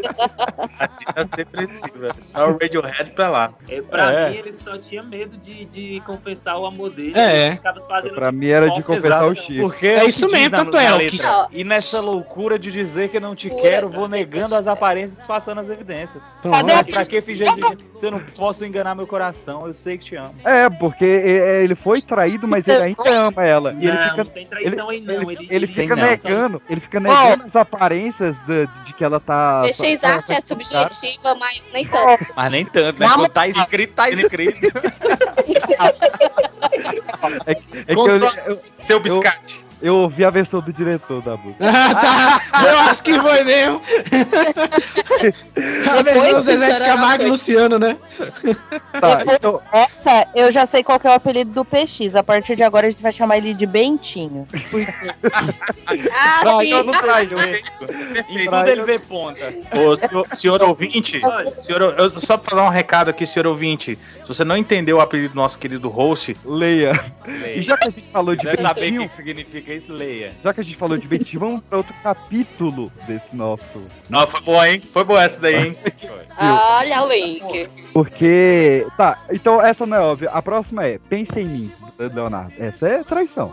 Adidas depressiva. Só o Radiohead pra lá. É, pra É. mim, ele só tinha medo de, de confessar o amor dele. É. Ele ficava fazendo Pra mim era de confessar o Chico. Porque É o isso mesmo, tanto é, letra. E nessa loucura de dizer que não te Loucura. quero, vou negando as aparências e disfarçando as evidências. Cadê Mas pra que fingir? Se eu não posso enganar meu coração, eu sei que te amo. É, porque e- ele foi traído, mas ele ainda ama ela. E ele Não, fica, não tem traição aí, não. Ele, ele fica não. negando, ele fica negando as aparências de, de que ela tá. PX tá- arte é subjetiva, mas nem tanto. Mas nem tanto, né? Não, Quando tá escrito, tá escrito. É que eu, eu, Seu biscate. Eu ouvi a versão do diretor da música. Ah, tá. Eu acho que foi mesmo. A versão do Zezé de Camargo e Luciano, né? Tá, então, Essa, eu já sei qual que é o apelido do PX. A partir de agora a gente vai chamar ele de Bentinho. Ah, sim. eu não traio. Em tudo ele vê ponta. Ô, senhor, senhor ouvinte, senhor, eu só pra dar um recado aqui, senhor ouvinte. Se você não entendeu o apelido do nosso querido host, leia. Leia. E já que a gente falou de Deve saber o Bentinho, que significa isso, leia. já que a gente falou de Bentinho, vamos pra outro capítulo desse nosso. Não, foi boa, hein? Foi boa essa daí, hein? Olha o link. Porque. Tá, então essa não é óbvia. A próxima é Pensa em mim, do Leonardo. Essa é traição.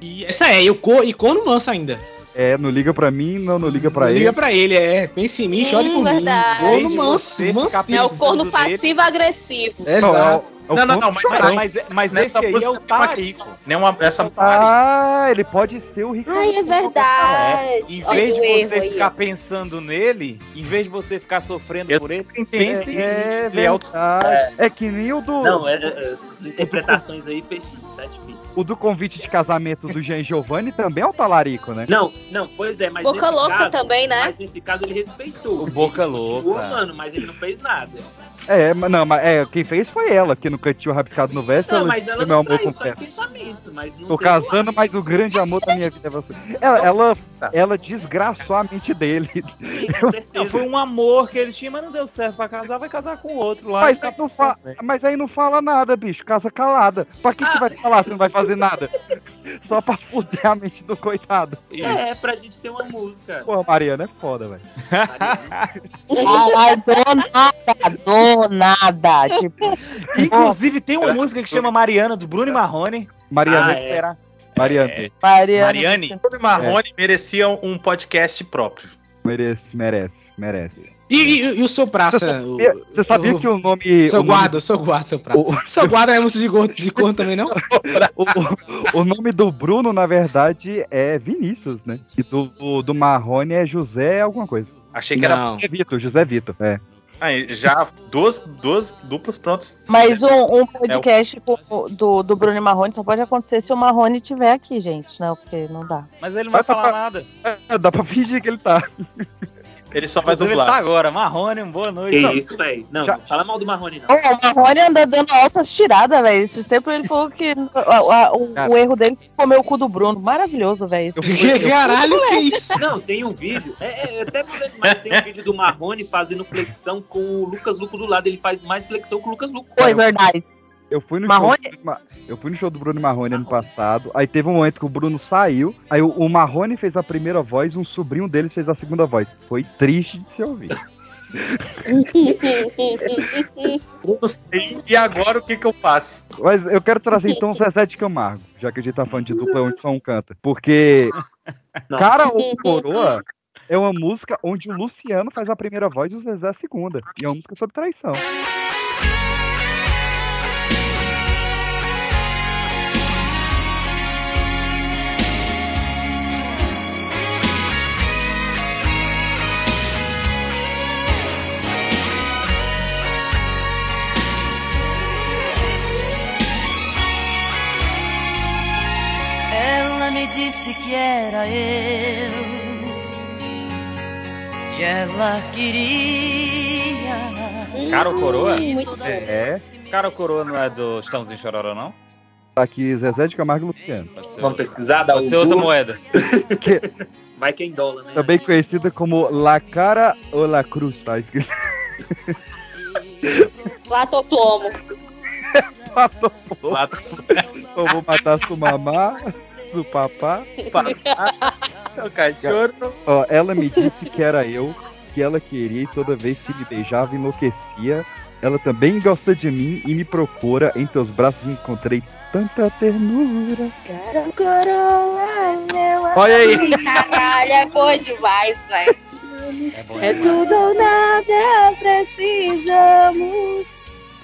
E essa é, e, o co, e corno manso ainda. É, não liga pra mim, não, não liga pra ele. Liga pra ele, é. Pense em mim, chore Hum, por verdade. mim. Corno manso, mansinho. É o corno passivo-agressivo. Não, é o- Exato. É Não, não, não, mas. Mas, mas Nessa esse aí é o tem uma- talarico. Nenhuma, essa Ah, ele pode ser o Ricardo. Ai, é verdade. Em Olha vez o de você aí, ficar ó. pensando nele, em vez de você ficar sofrendo Eu por ele, pense em mim. É Ele é. É que nem o do. Não, é, é, essas interpretações aí, PX, tá difícil. O do convite de casamento do Jean Giovanni também é o talarico, né? Não, não, pois é, mas Boca louca caso, também, né? Mas nesse caso ele respeitou. O Boca Continuou Louca. amando, mas ele não fez nada. É, mas não, mas é, quem fez foi ela, que no cantinho rabiscado no verso. Não, mas ela meu não amor traiu, só confesso. pensamento, mas não Tô casando, mas o grande amor da minha vida é você. Ela, ela, ela desgraçou a mente dele. com certeza. Foi um amor que ele tinha, mas não deu certo pra casar, vai casar com outro lá. Mas ficar aí, não fa- né? mas aí não fala nada, bicho. Casa calada. Pra que, que vai falar se não vai fazer nada? Só pra fuder a mente do coitado. É, pra gente ter uma música. Pô, Mariana é foda, velho. Do nada, do nada. Tipo, Inclusive, tem uma música que chama Mariana, do Bruno e Marrone. Mariana, Ah, é. Era- Mariana. Mariana. Mariane. Bruno e Marrone mereciam um podcast próprio. Merece, merece, merece. E, e- e o seu praça? o- Você sabia o- que o nome. Seu o nome- guarda, o seu guarda, seu praça. O- seu guarda é música de corno, de corno também, não? o, o nome do Bruno, na verdade, é Vinícius, né? E do, do, do Marrone é José alguma coisa. Achei que era. Não. José Vitor, José Vitor, é. Aí, já duas, duas duplas prontas. Mas um, um podcast com- do, do Bruno e Marrone só pode acontecer se o Marrone estiver aqui, gente. Não, porque não dá. Mas ele não vai Vai falar pra- nada. É, Dá pra fingir que ele tá. Ele só vai dublar. tá agora. Marrone, um boa noite. Que Não. isso, velho. Não, Já- não fala mal do Marrone, não. Ô, o Marrone anda dando altas tiradas, velho. Esses tempos ele falou que a- a- o, o erro dele foi comer o cu do Bruno. Maravilhoso, velho. Caralho, que isso? Não, tem um vídeo, é, é até mudando mais, tem um vídeo do Marrone fazendo flexão com o Lucas Luco do lado. Ele faz mais flexão que o Lucas Luco. Foi verdade. Eu fui no Marrone? show. do Eu fui no show do Bruno Marrone ano passado. Aí teve um momento que o Bruno saiu. Aí o, o Marrone fez a primeira voz, um sobrinho deles fez a segunda voz. Foi triste de se ouvir. Gostei. E agora o que que eu faço? Mas eu quero trazer então o Zezé de Camargo, já que a gente tá falando de dupla onde só um canta. Porque Nossa. Cara ou Coroa é uma música onde o Luciano faz a primeira voz e o Zezé a segunda. E é uma música sobre traição. Que era eu E ela queria Cara ou coroa? Muito bom. É. Cara ou coroa não é do Estãozinho Chororó, não? Tá aqui Zezé de Camargo e Luciano. Vamos outra. pesquisar, dar Pode ser outra moeda. Que, Vai que é em dólar, né? também conhecida como La Cara ou La Cruz, tá escrito. Platoplomo. Pato Eu vou matar sua mamá, seu papá. O cachorro. Ó, ela me disse que era eu. que ela queria e toda vez que me beijava enlouquecia. Ela também gosta de mim e me procura. Em teus braços encontrei tanta ternura. Olha aí. Caralho, é boa demais, velho. É, tudo ou nada, precisamos.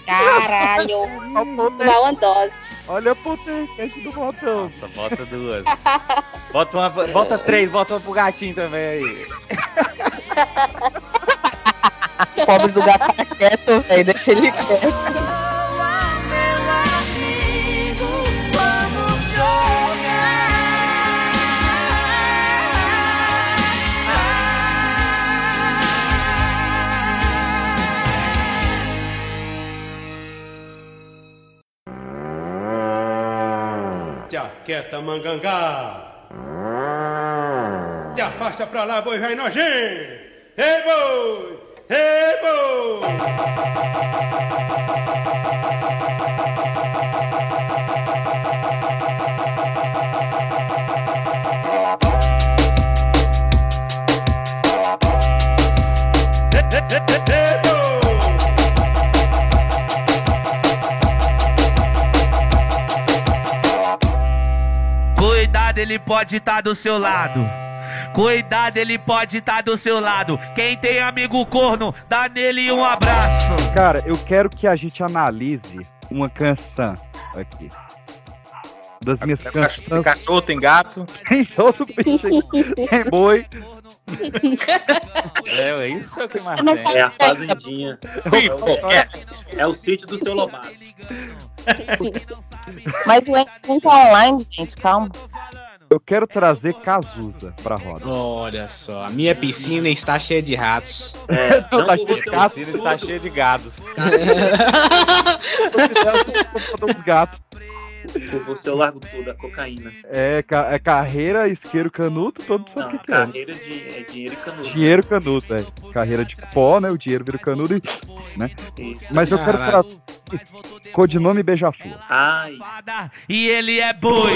Caralho. Uma uma dose. Olha a potência do botão. Nossa, bota duas. Bota, uma, bota três, bota uma pro gatinho também aí. O pobre do gato tá quieto, velho. Deixa ele quieto. Mangangá. Te afasta pra lá, boi vai nojento. Ei, boi! Ei, boi! Cuidado, ele pode estar do seu lado. Cuidado, ele pode estar do seu lado. Quem tem amigo corno, dá nele um abraço. Cara, eu quero que a gente analise uma canção aqui. Das minhas Tem canções. cachorro, tem gato. Tem todo bicho aqui. Tem boi. É, isso é o que mais É tem. a fazendinha. É o sítio do seu Lobato. Mas o Enzo tá online, gente, calma. Eu quero trazer Cazuza pra roda. Olha só, a minha piscina está cheia de ratos. É, Não, tá cheio de A gatos. piscina está cheia de gados. Dos gatos. Por você eu largo tudo, a cocaína. É, é carreira, isqueiro, canuto, todo mundo sabe o Não, que, que é. carreira de é dinheiro e canudo. Dinheiro canuto, é. Carreira de pó, né? O dinheiro vira canudo e. Né? Isso. Mas eu quero trazer. Codinome Beija-Flor. Ai, E ele é boi.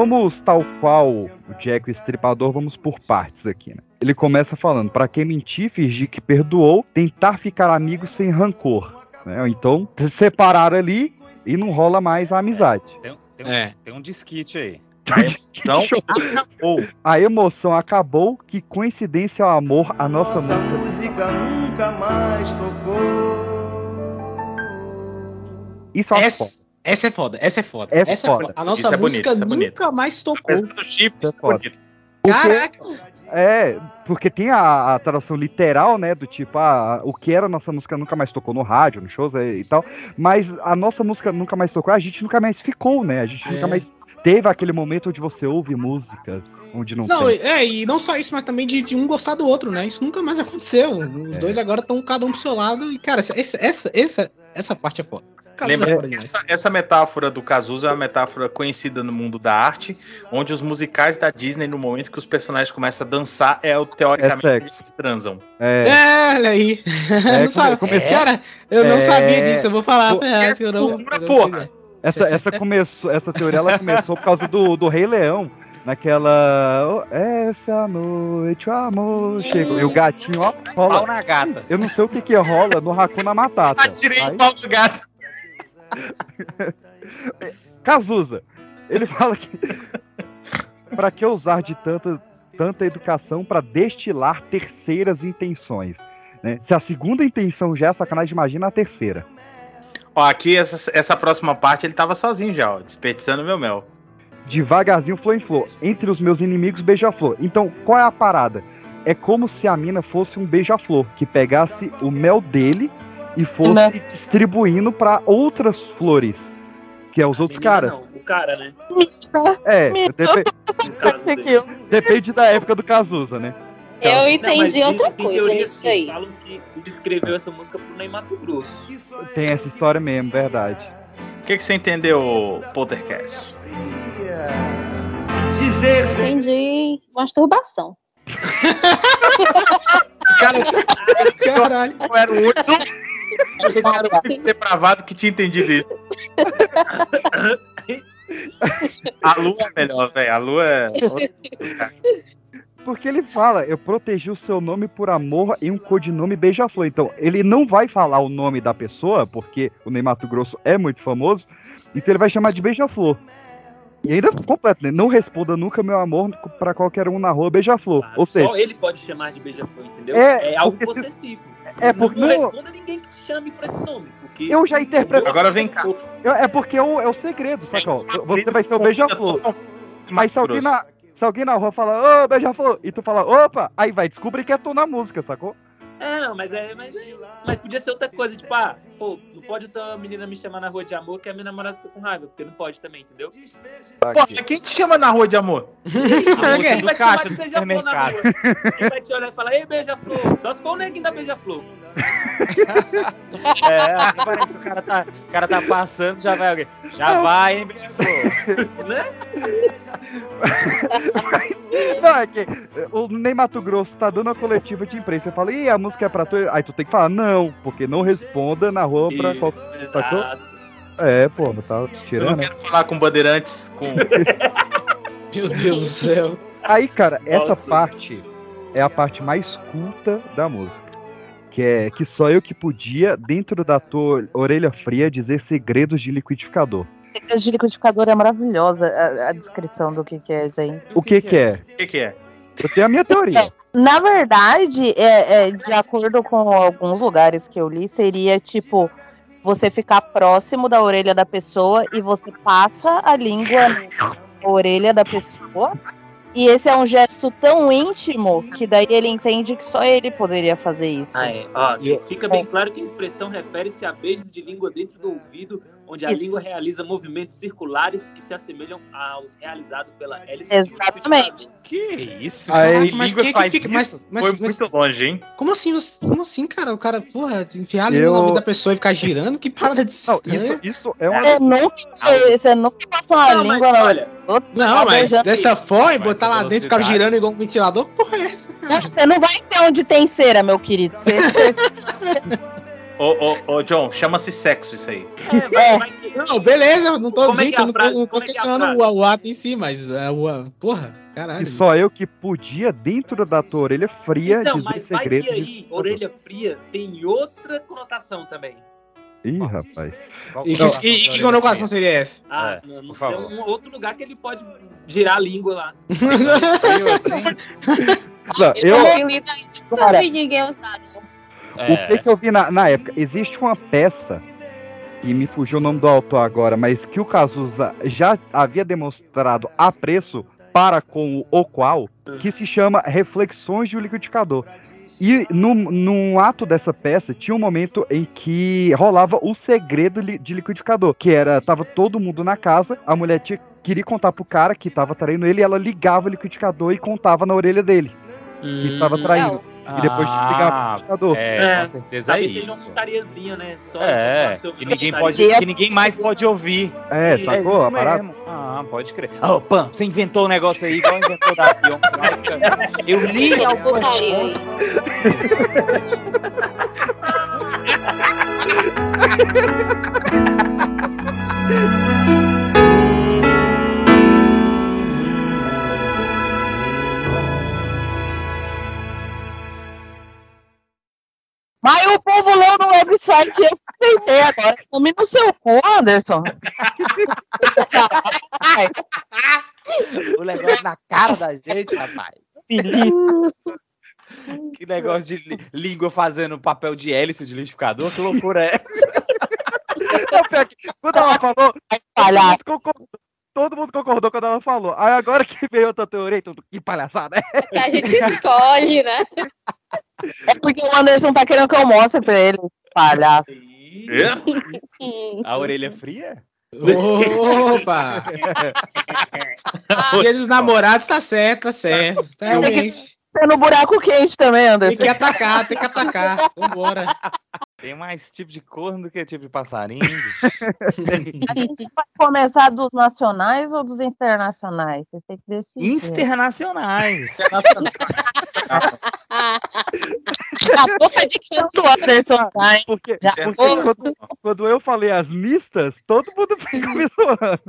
Vamos, tal qual o Jack o Estripador, vamos por partes aqui, né? Ele começa falando, pra quem mentir, fingir que perdoou, tentar ficar amigo sem rancor. Né? Ou Então, se separaram ali e não rola mais a amizade. Tem, tem um, É. tem um disquite aí. Então, acabou. A emoção acabou, que coincidência é o amor, a nossa, Nossa música. música nunca mais tocou. Isso é uma Essa, essa é foda, essa é foda. É essa foda. A nossa é música é bonito. nunca mais tocou. Apesar do chip, Isso é é foda. Caraca! É, porque tem a, a tradução literal, né? Do tipo, ah, o que era nossa música nunca mais tocou no rádio, nos shows é, e tal. Mas a nossa música nunca mais tocou, a gente nunca mais ficou, né? A gente É. nunca mais teve aquele momento onde você ouve músicas onde não, Não, tem. é, e não só isso, mas também de, de um gostar do outro, né? Isso nunca mais aconteceu. Os É. dois agora estão cada um pro seu lado. E, cara, essa, essa, essa, essa, essa parte é foda. Cazuza Lembra é que demais. essa, essa metáfora do Cazuza é uma metáfora conhecida no mundo da arte, onde os musicais da Disney, no momento que os personagens começam a dançar, é o teoricamente É eles transam. É, É, olha aí. É, não sabe- come- come- Cara, eu não É. sabia disso. Eu vou falar pra que eu não. eu não porra. sei. essa, essa começou, essa teoria ela começou por causa do, do Rei Leão. Naquela. "Oh, Essa noite o amor chegou. E o gatinho, ó, Pau rola. na gata. Eu não sei o que que rola no Hakuna Matata. Atirei o pau do gato. Cazuza. Ele fala que. pra que usar de tanta, tanta educação pra destilar terceiras intenções? né? Se a segunda intenção já é sacanagem, imagina a terceira. Ó, aqui, essa, essa próxima parte, ele tava sozinho já, ó, desperdiçando meu mel. Devagarzinho, flor em flor. Entre os meus inimigos, beija-flor. Então, qual é a parada? É como se a mina fosse um beija-flor, que pegasse o mel dele e fosse Né? distribuindo pra outras flores. Que é os outros menina caras. Não, o cara, né? É, No depe- caso dele. depende da época do Cazuza, né? Então, Eu Não, entendi tem- outra tem coisa teoria nisso assim, aí. Falam que ele escreveu essa música pro Ney Mato Grosso. Tem essa história mesmo, verdade. O que, que você entendeu, Poltercast? Entendi masturbação. Caralho. Eu era o único. Eu era o único depravado que tinha entendido isso. A lua é melhor, velho. A lua é. Porque ele fala, eu protegi o seu nome por amor em um codinome beija-flor. Então, ele não vai falar o nome da pessoa, porque o Ney Mato Grosso é muito famoso, então ele vai chamar de beija-flor. E ainda completo, né? Não responda nunca meu amor pra qualquer um na rua beija-flor. Ou seja, Só ele pode chamar de beija-flor, entendeu? É, É, algo porque se- possessivo. é porque não, não- responda ninguém que te chame por esse nome. Porque eu já interpreto. Agora vem cá. Eu- é porque é o, é o segredo, saca? ó? Você vai ser o beija-flor. Mas se alguém, na, se alguém na rua fala, ô, beija-flor, e tu fala, opa, aí vai descobrir que é tu na música, sacou? É, não, mas é. Mas, mas podia ser outra coisa, tipo, ah, pô, não pode outra menina me chamar na rua de amor que a minha namorada fica com raiva, porque não pode também, entendeu? Pô, quem te chama na rua de amor? A moça do vai te chamar de beija-flor na rua. Quem vai te olhar e falar, ei, beija-flor. Nós foi o neguinho da beija-flor. É, parece que o cara tá, o cara tá passando, já vai alguém. Já vai, hein, beija-flor. né? Não, é que o Ney Mato Grosso tá dando uma coletiva de imprensa. Você fala, ih, a música é pra tu. Aí tu tem que falar, não, porque não responda na rua pra Isso, qual. Sacou? exato. É, pô, tá Eu não tirando. quero falar com bandeirantes com. Meu Deus do céu. Aí, cara, essa Nossa. parte é a parte mais culta da música. Que é que só eu que podia, dentro da tua orelha fria, dizer segredos de liquidificador. Secretos de liquidificador é maravilhosa a, a descrição do que, que é, gente. O que que é? O que, que é? Eu tenho a minha teoria. Na verdade, é, é, de acordo com alguns lugares que eu li, seria tipo você ficar próximo da orelha da pessoa e você passa a língua na orelha da pessoa. E esse é um gesto tão íntimo que daí ele entende que só ele poderia fazer isso. Ah, é. Ó, fica bem claro que a expressão refere-se a beijos de língua dentro do ouvido, onde a Isso. língua realiza movimentos circulares que se assemelham aos realizados pela hélice. Exatamente. Que isso? Aí, Caraca, mas língua quem faz que fica. isso? Mas, mas, Foi mas muito longe, hein? como assim? Como assim, cara? O cara, porra, enfiar a língua Eu- na vida da pessoa e ficar girando? Que parada de Não, isso, isso é uma. Você nunca, você nunca passou uma Não, língua na olha. Não, mas dessa forma, Mas botar a lá dentro e ficar girando igual um ventilador, que porra é essa? Não, Você não vai ter onde tem cera, meu querido. Você, você- Ô, ô, ô, John, chama-se sexo isso aí. é, que- Não, beleza, não tô, Como é gente, é eu não tô, frase? não tô Como é é questionando frase? o, o ato em si, mas é, o, porra, caralho. E só eu que podia, dentro da tua orelha fria, Então, dizer mas vai que de aí, liquidificador. orelha fria tem outra conotação também. Ih, rapaz. E, Não, que, e, e que conotação seria essa? Ah, É, não, não sei, favor. um outro lugar que ele pode girar a língua lá. Não, eu, isso, Cara. não ninguém usar, não. É. O que, que eu vi na, na época? Existe uma peça, e me fugiu o nome do autor agora, mas que o Cazuza já havia demonstrado apreço para com o qual, que se chama Reflexões de um Liquidificador. E no, num ato dessa peça tinha um momento em que rolava o segredo li- de liquidificador, que era, tava todo mundo na casa, a mulher tinha, queria contar pro cara que tava traindo ele, e ela ligava o liquidificador e contava na orelha dele, que tava traindo. E depois desligava o liquidificador. É, com certeza é seja uma isso. putariazinha, né? Só É, que ninguém, pode, que ninguém mais pode ouvir. É, É sacou isso a parada? Ah, pode crer. Ô, Pan, você inventou o negócio aí, igual inventou da Beyoncé. Eu li algumas putaria aí. Mas o povo leu no website eu pensei agora. Tome no seu cu, Anderson. O negócio na cara da gente, rapaz. Que negócio de língua fazendo papel de hélice de liquidificador, que loucura é essa? Quando ela falou, todo mundo, concordou, todo mundo concordou quando ela falou. Aí agora que veio outra teoria, tudo, que palhaçada. é? Que a gente escolhe, né? É porque o Anderson tá querendo que eu mostre pra ele. Palhaço. Hum. A orelha fria? Opa! Dia dos namorados tá certo, tá certo. Realmente. Tá no buraco quente também, Tem Anderson. que atacar, tem que atacar. Vambora. Tem mais tipo de corno do que tipo de passarinho. bicho. A gente vai começar dos nacionais ou dos internacionais? Vocês têm que decidir. Internacionais. A boca de quem do Anderson? Porque, Já porque quando, quando eu falei as mistas, todo mundo fica me zoando.